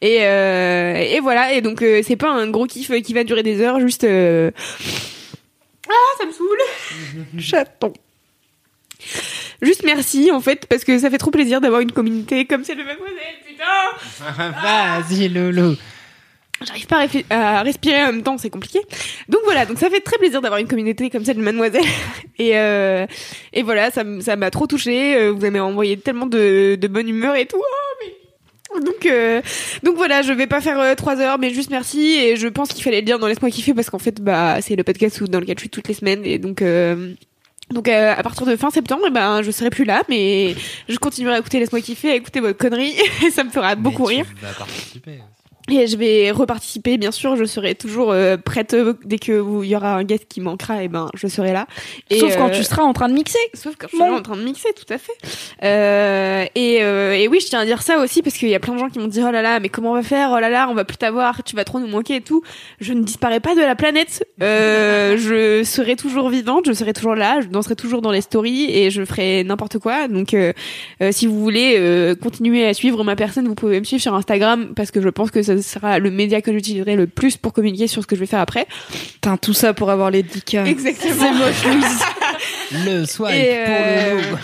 Et euh, et voilà et donc euh, c'est pas un gros kiff qui va durer des heures, juste euh, ah ça me saoule. Chaton. Juste merci en fait parce que ça fait trop plaisir d'avoir une communauté comme celle de Mademoiselle putain. Vas-y, Loulou. J'arrive pas à, respirer en même temps, c'est compliqué. Donc voilà, donc ça fait très plaisir d'avoir une communauté comme celle de Mademoiselle. Et euh, et voilà, ça m'a trop touchée. Euh, Vous m'avez envoyé tellement de, de bonne humeur et tout. Oh, mais... Donc euh, donc voilà, je vais pas faire euh, trois heures, mais juste merci. Et je pense qu'il fallait le dire dans laisse-moi kiffer parce qu'en fait bah c'est le podcast dans lequel je suis toutes les semaines et donc. Euh, donc euh, à partir de fin septembre, eh ben je serai plus là, mais je continuerai à écouter Laisse-moi kiffer, à écouter votre connerie, et ça me fera beaucoup rire. Tu vas participer. Et je vais reparticiper, bien sûr. Je serai toujours euh, prête euh, dès que il y aura un guest qui manquera. Et ben, je serai là. Et, Sauf quand euh, tu seras en train de mixer. Sauf quand je serai en train de mixer, tout à fait. Euh, et, euh, et oui, je tiens à dire ça aussi parce qu'il y a plein de gens qui m'ont dit oh là là, mais comment on va faire? Oh là là, on va plus t'avoir, tu vas trop nous manquer et tout. Je ne disparais pas de la planète. Euh, je serai toujours vivante, je serai toujours là, je danserai toujours dans les stories et je ferai n'importe quoi. Donc, euh, euh, si vous voulez euh, continuer à suivre ma personne, vous pouvez me suivre sur Instagram parce que je pense que ce sera le média que j'utiliserai le plus pour communiquer sur ce que je vais faire après. Putain, tout ça pour avoir les 10K. Exactement. C'est moche, Louise. Le swipe Et, pour euh, Loulou.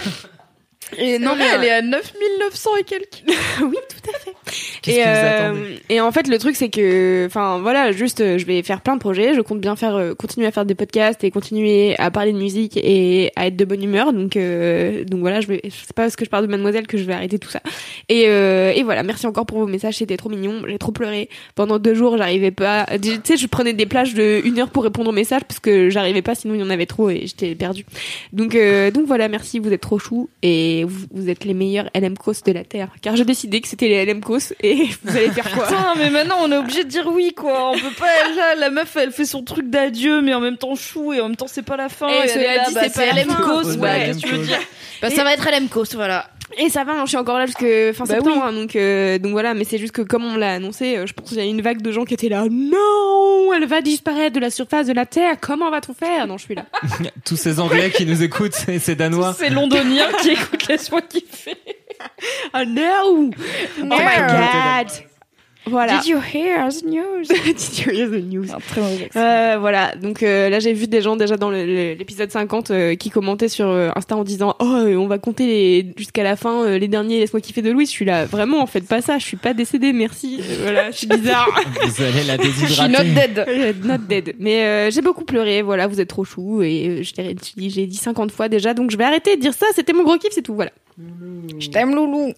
Et Non, mais mais elle est à 9900 et quelques. oui, tout à fait. Qu'est-ce et, que vous euh, attendez et en fait, le truc, c'est que, enfin, voilà, juste, euh, je vais faire plein de projets. Je compte bien faire, euh, continuer à faire des podcasts et continuer à parler de musique et à être de bonne humeur. Donc, euh, donc voilà, je vais, c'est pas parce que je parle de Mademoiselle que je vais arrêter tout ça. Et, euh, et voilà, merci encore pour vos messages. C'était trop mignon. J'ai trop pleuré pendant deux jours. J'arrivais pas. Tu sais, je prenais des plages de une heure pour répondre aux messages parce que j'arrivais pas. Sinon, il y en avait trop et j'étais perdue. Donc, euh, donc voilà, merci. Vous êtes trop chou et vous, vous êtes les meilleurs LMCOS de la terre. Car j'ai décidé que c'était les LMCOS et vous allez faire quoi Putain, mais maintenant on est obligé de dire oui, quoi. On peut pas, là, la meuf elle fait son truc d'adieu, mais en même temps chou, et en même temps c'est pas la fin. Et elle cela est là, dit, bah, c'est pas la fin. LMCOS, bah, Ouais. qu'est-ce que tu veux LMCOS. dire Bah, ça va être LMCOS, voilà. Et ça va, hein, je suis encore là jusque fin Bah septembre, oui. hein, donc euh, donc voilà. Mais c'est juste que comme on l'a annoncé, euh, je pense qu'il y a une vague de gens qui étaient là. Non, elle va disparaître de la surface de la terre. Comment va-t-on faire? Non, je suis là. Tous ces Anglais qui nous écoutent et ces Danois. C'est londonien qui écoute Laisse-moi kiffer. Oh no! Oh my god! Voilà. Did you hear the news? Did you hear the news? Un très mauvais accent. Euh, voilà, donc euh, là j'ai vu des gens déjà dans l'épisode 50 euh, qui commentaient sur euh, Insta en disant oh euh, on va compter les- jusqu'à la fin euh, les derniers laisse-moi kiffer de Louis. Je suis là vraiment faites pas ça, je suis pas décédée merci. Euh, voilà, je suis bizarre. Vous allez la She not déshydrater. dead. Euh, Not dead. Mais euh, j'ai beaucoup pleuré, voilà, vous êtes trop chou et euh, je j'ai dit 50 fois déjà donc je vais arrêter de dire ça, c'était mon gros kiff, c'est tout, voilà. Je t'aime, Loulou.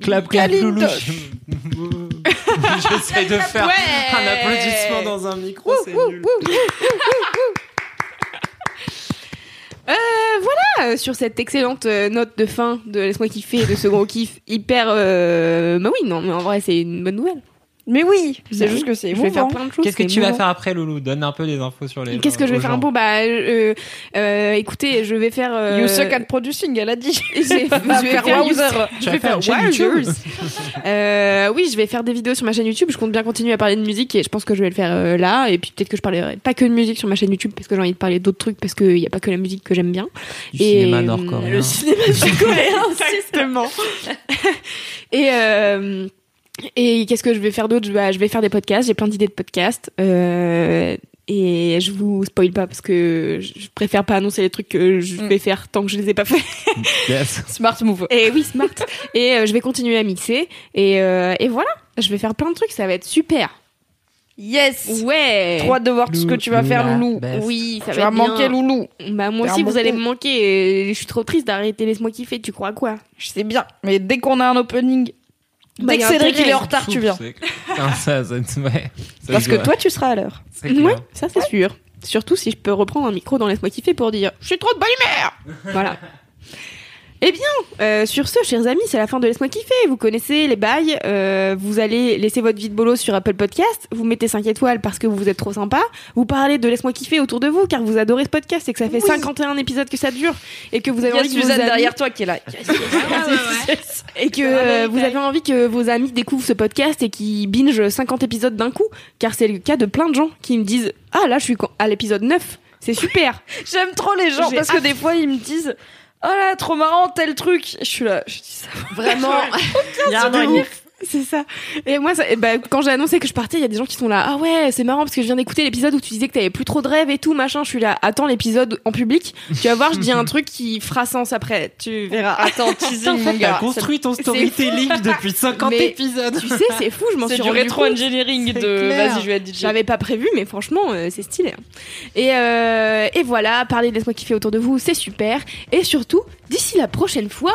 Clap, clap, Loulou. J'essaie de faire Ouais. un applaudissement dans un micro, c'est nul. Euh, voilà, sur cette excellente euh, note de fin de Laisse-moi kiffer, de ce gros kiff hyper... Euh... Bah oui, non, mais en vrai, c'est une bonne nouvelle. Mais oui, c'est Bah juste oui. que c'est Je vais faire émouvant. plein de choses. Qu'est-ce que tu vas faire après, Loulou? Donne un peu des infos sur les. Qu'est-ce que je vais faire? gens. Bon, bah, euh, euh, écoutez, je vais faire... Euh... You suck at producing, elle a dit. je vais, je vais faire Wowzer. Je vais faire Wowzers. euh, oui, je vais faire des vidéos sur ma chaîne YouTube. Je compte bien continuer à parler de musique et je pense que je vais le faire euh, là. Et puis peut-être que je parlerai pas que de musique sur ma chaîne YouTube parce que j'ai envie de parler d'autres trucs parce qu'il n'y a pas que la musique que j'aime bien. Du Et, cinéma euh, nord-coréen. Le cinéma nord-coréen, exactement. et, euh, Et qu'est-ce que je vais faire d'autre? Je, vais- je vais faire des podcasts, j'ai plein d'idées de podcasts. Euh, et je vous spoil pas parce que je préfère pas annoncer les trucs que je vais faire tant que je les ai pas fait. Yes. Smart move. Et oui, smart. et euh, je vais continuer à mixer. Et, euh, et voilà, je vais faire plein de trucs, ça va être super. Yes. Ouais. Trop hâte de voir tout ce que tu vas faire, Loulou. best. Oui, ça Tu va vas être bien. manquer, Loulou. Bah moi Faire aussi, vous allez me manquer. Et je suis trop triste d'arrêter Laisse-moi kiffer. Tu crois quoi? Je sais bien. Mais dès qu'on a un opening, Bah, dès que Cédric il est en retard, tu viens. Putain, ça, ça, ouais. Ça, Parce que toi, tu seras à l'heure. Ouais, ça c'est sûr. Surtout si je peux reprendre un micro dans Laisse-moi kiffer pour dire je suis trop de bonne humeur. voilà. Eh bien, euh, sur ce, chers amis, c'est la fin de Laisse-moi kiffer. Vous connaissez les bails. Euh, vous allez laisser votre vie de bolos sur Apple Podcast. Vous mettez 5 étoiles parce que vous êtes trop sympa. Vous parlez de Laisse-moi kiffer autour de vous car vous adorez ce podcast et que ça fait 51 épisodes que ça dure et que vous avez Il y a envie amis- derrière toi qui est là. et que euh, vous avez envie que vos amis découvrent ce podcast et qu'ils binge 50 épisodes d'un coup, car c'est le cas de plein de gens qui me disent Ah là, je suis à l'épisode 9, c'est super J'aime trop les gens parce que des fois ils me disent Oh là, trop marrant, tel truc. Je suis là, je dis ça. Vraiment. Il y a un an et demi. C'est ça. Et moi, ça, et bah, quand j'ai annoncé que je partais, il y a des gens qui sont là. Ah ouais, c'est marrant parce que je viens d'écouter l'épisode où tu disais que t'avais plus trop de rêves et tout, machin. Je suis là. Attends l'épisode en public. Tu vas voir, je dis un truc qui fera sens après. Tu verras. Attends, teasing, mon gars. construit ton storytelling depuis 50 Mais- épisodes. Tu sais, c'est fou. Je m'en C'est suis du rendu rétro compte. engineering de vas-y, je vais être DJ. J'avais pas prévu, mais franchement, euh, c'est stylé. hein. Et, euh, et voilà, parler de Laisse-moi kiffer autour de vous, c'est super. Et surtout, d'ici la prochaine fois,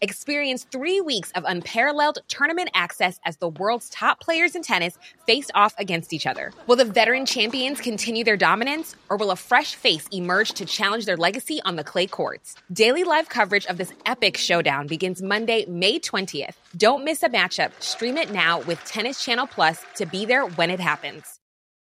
Experience three weeks of unparalleled tournament access as the world's top players in tennis face off against each other. Will the veteran champions continue their dominance, or will a fresh face emerge to challenge their legacy on the clay courts? Daily live coverage of this epic showdown begins Monday, May 20th. Don't miss a matchup. Stream it now with Tennis Channel Plus to be there when it happens.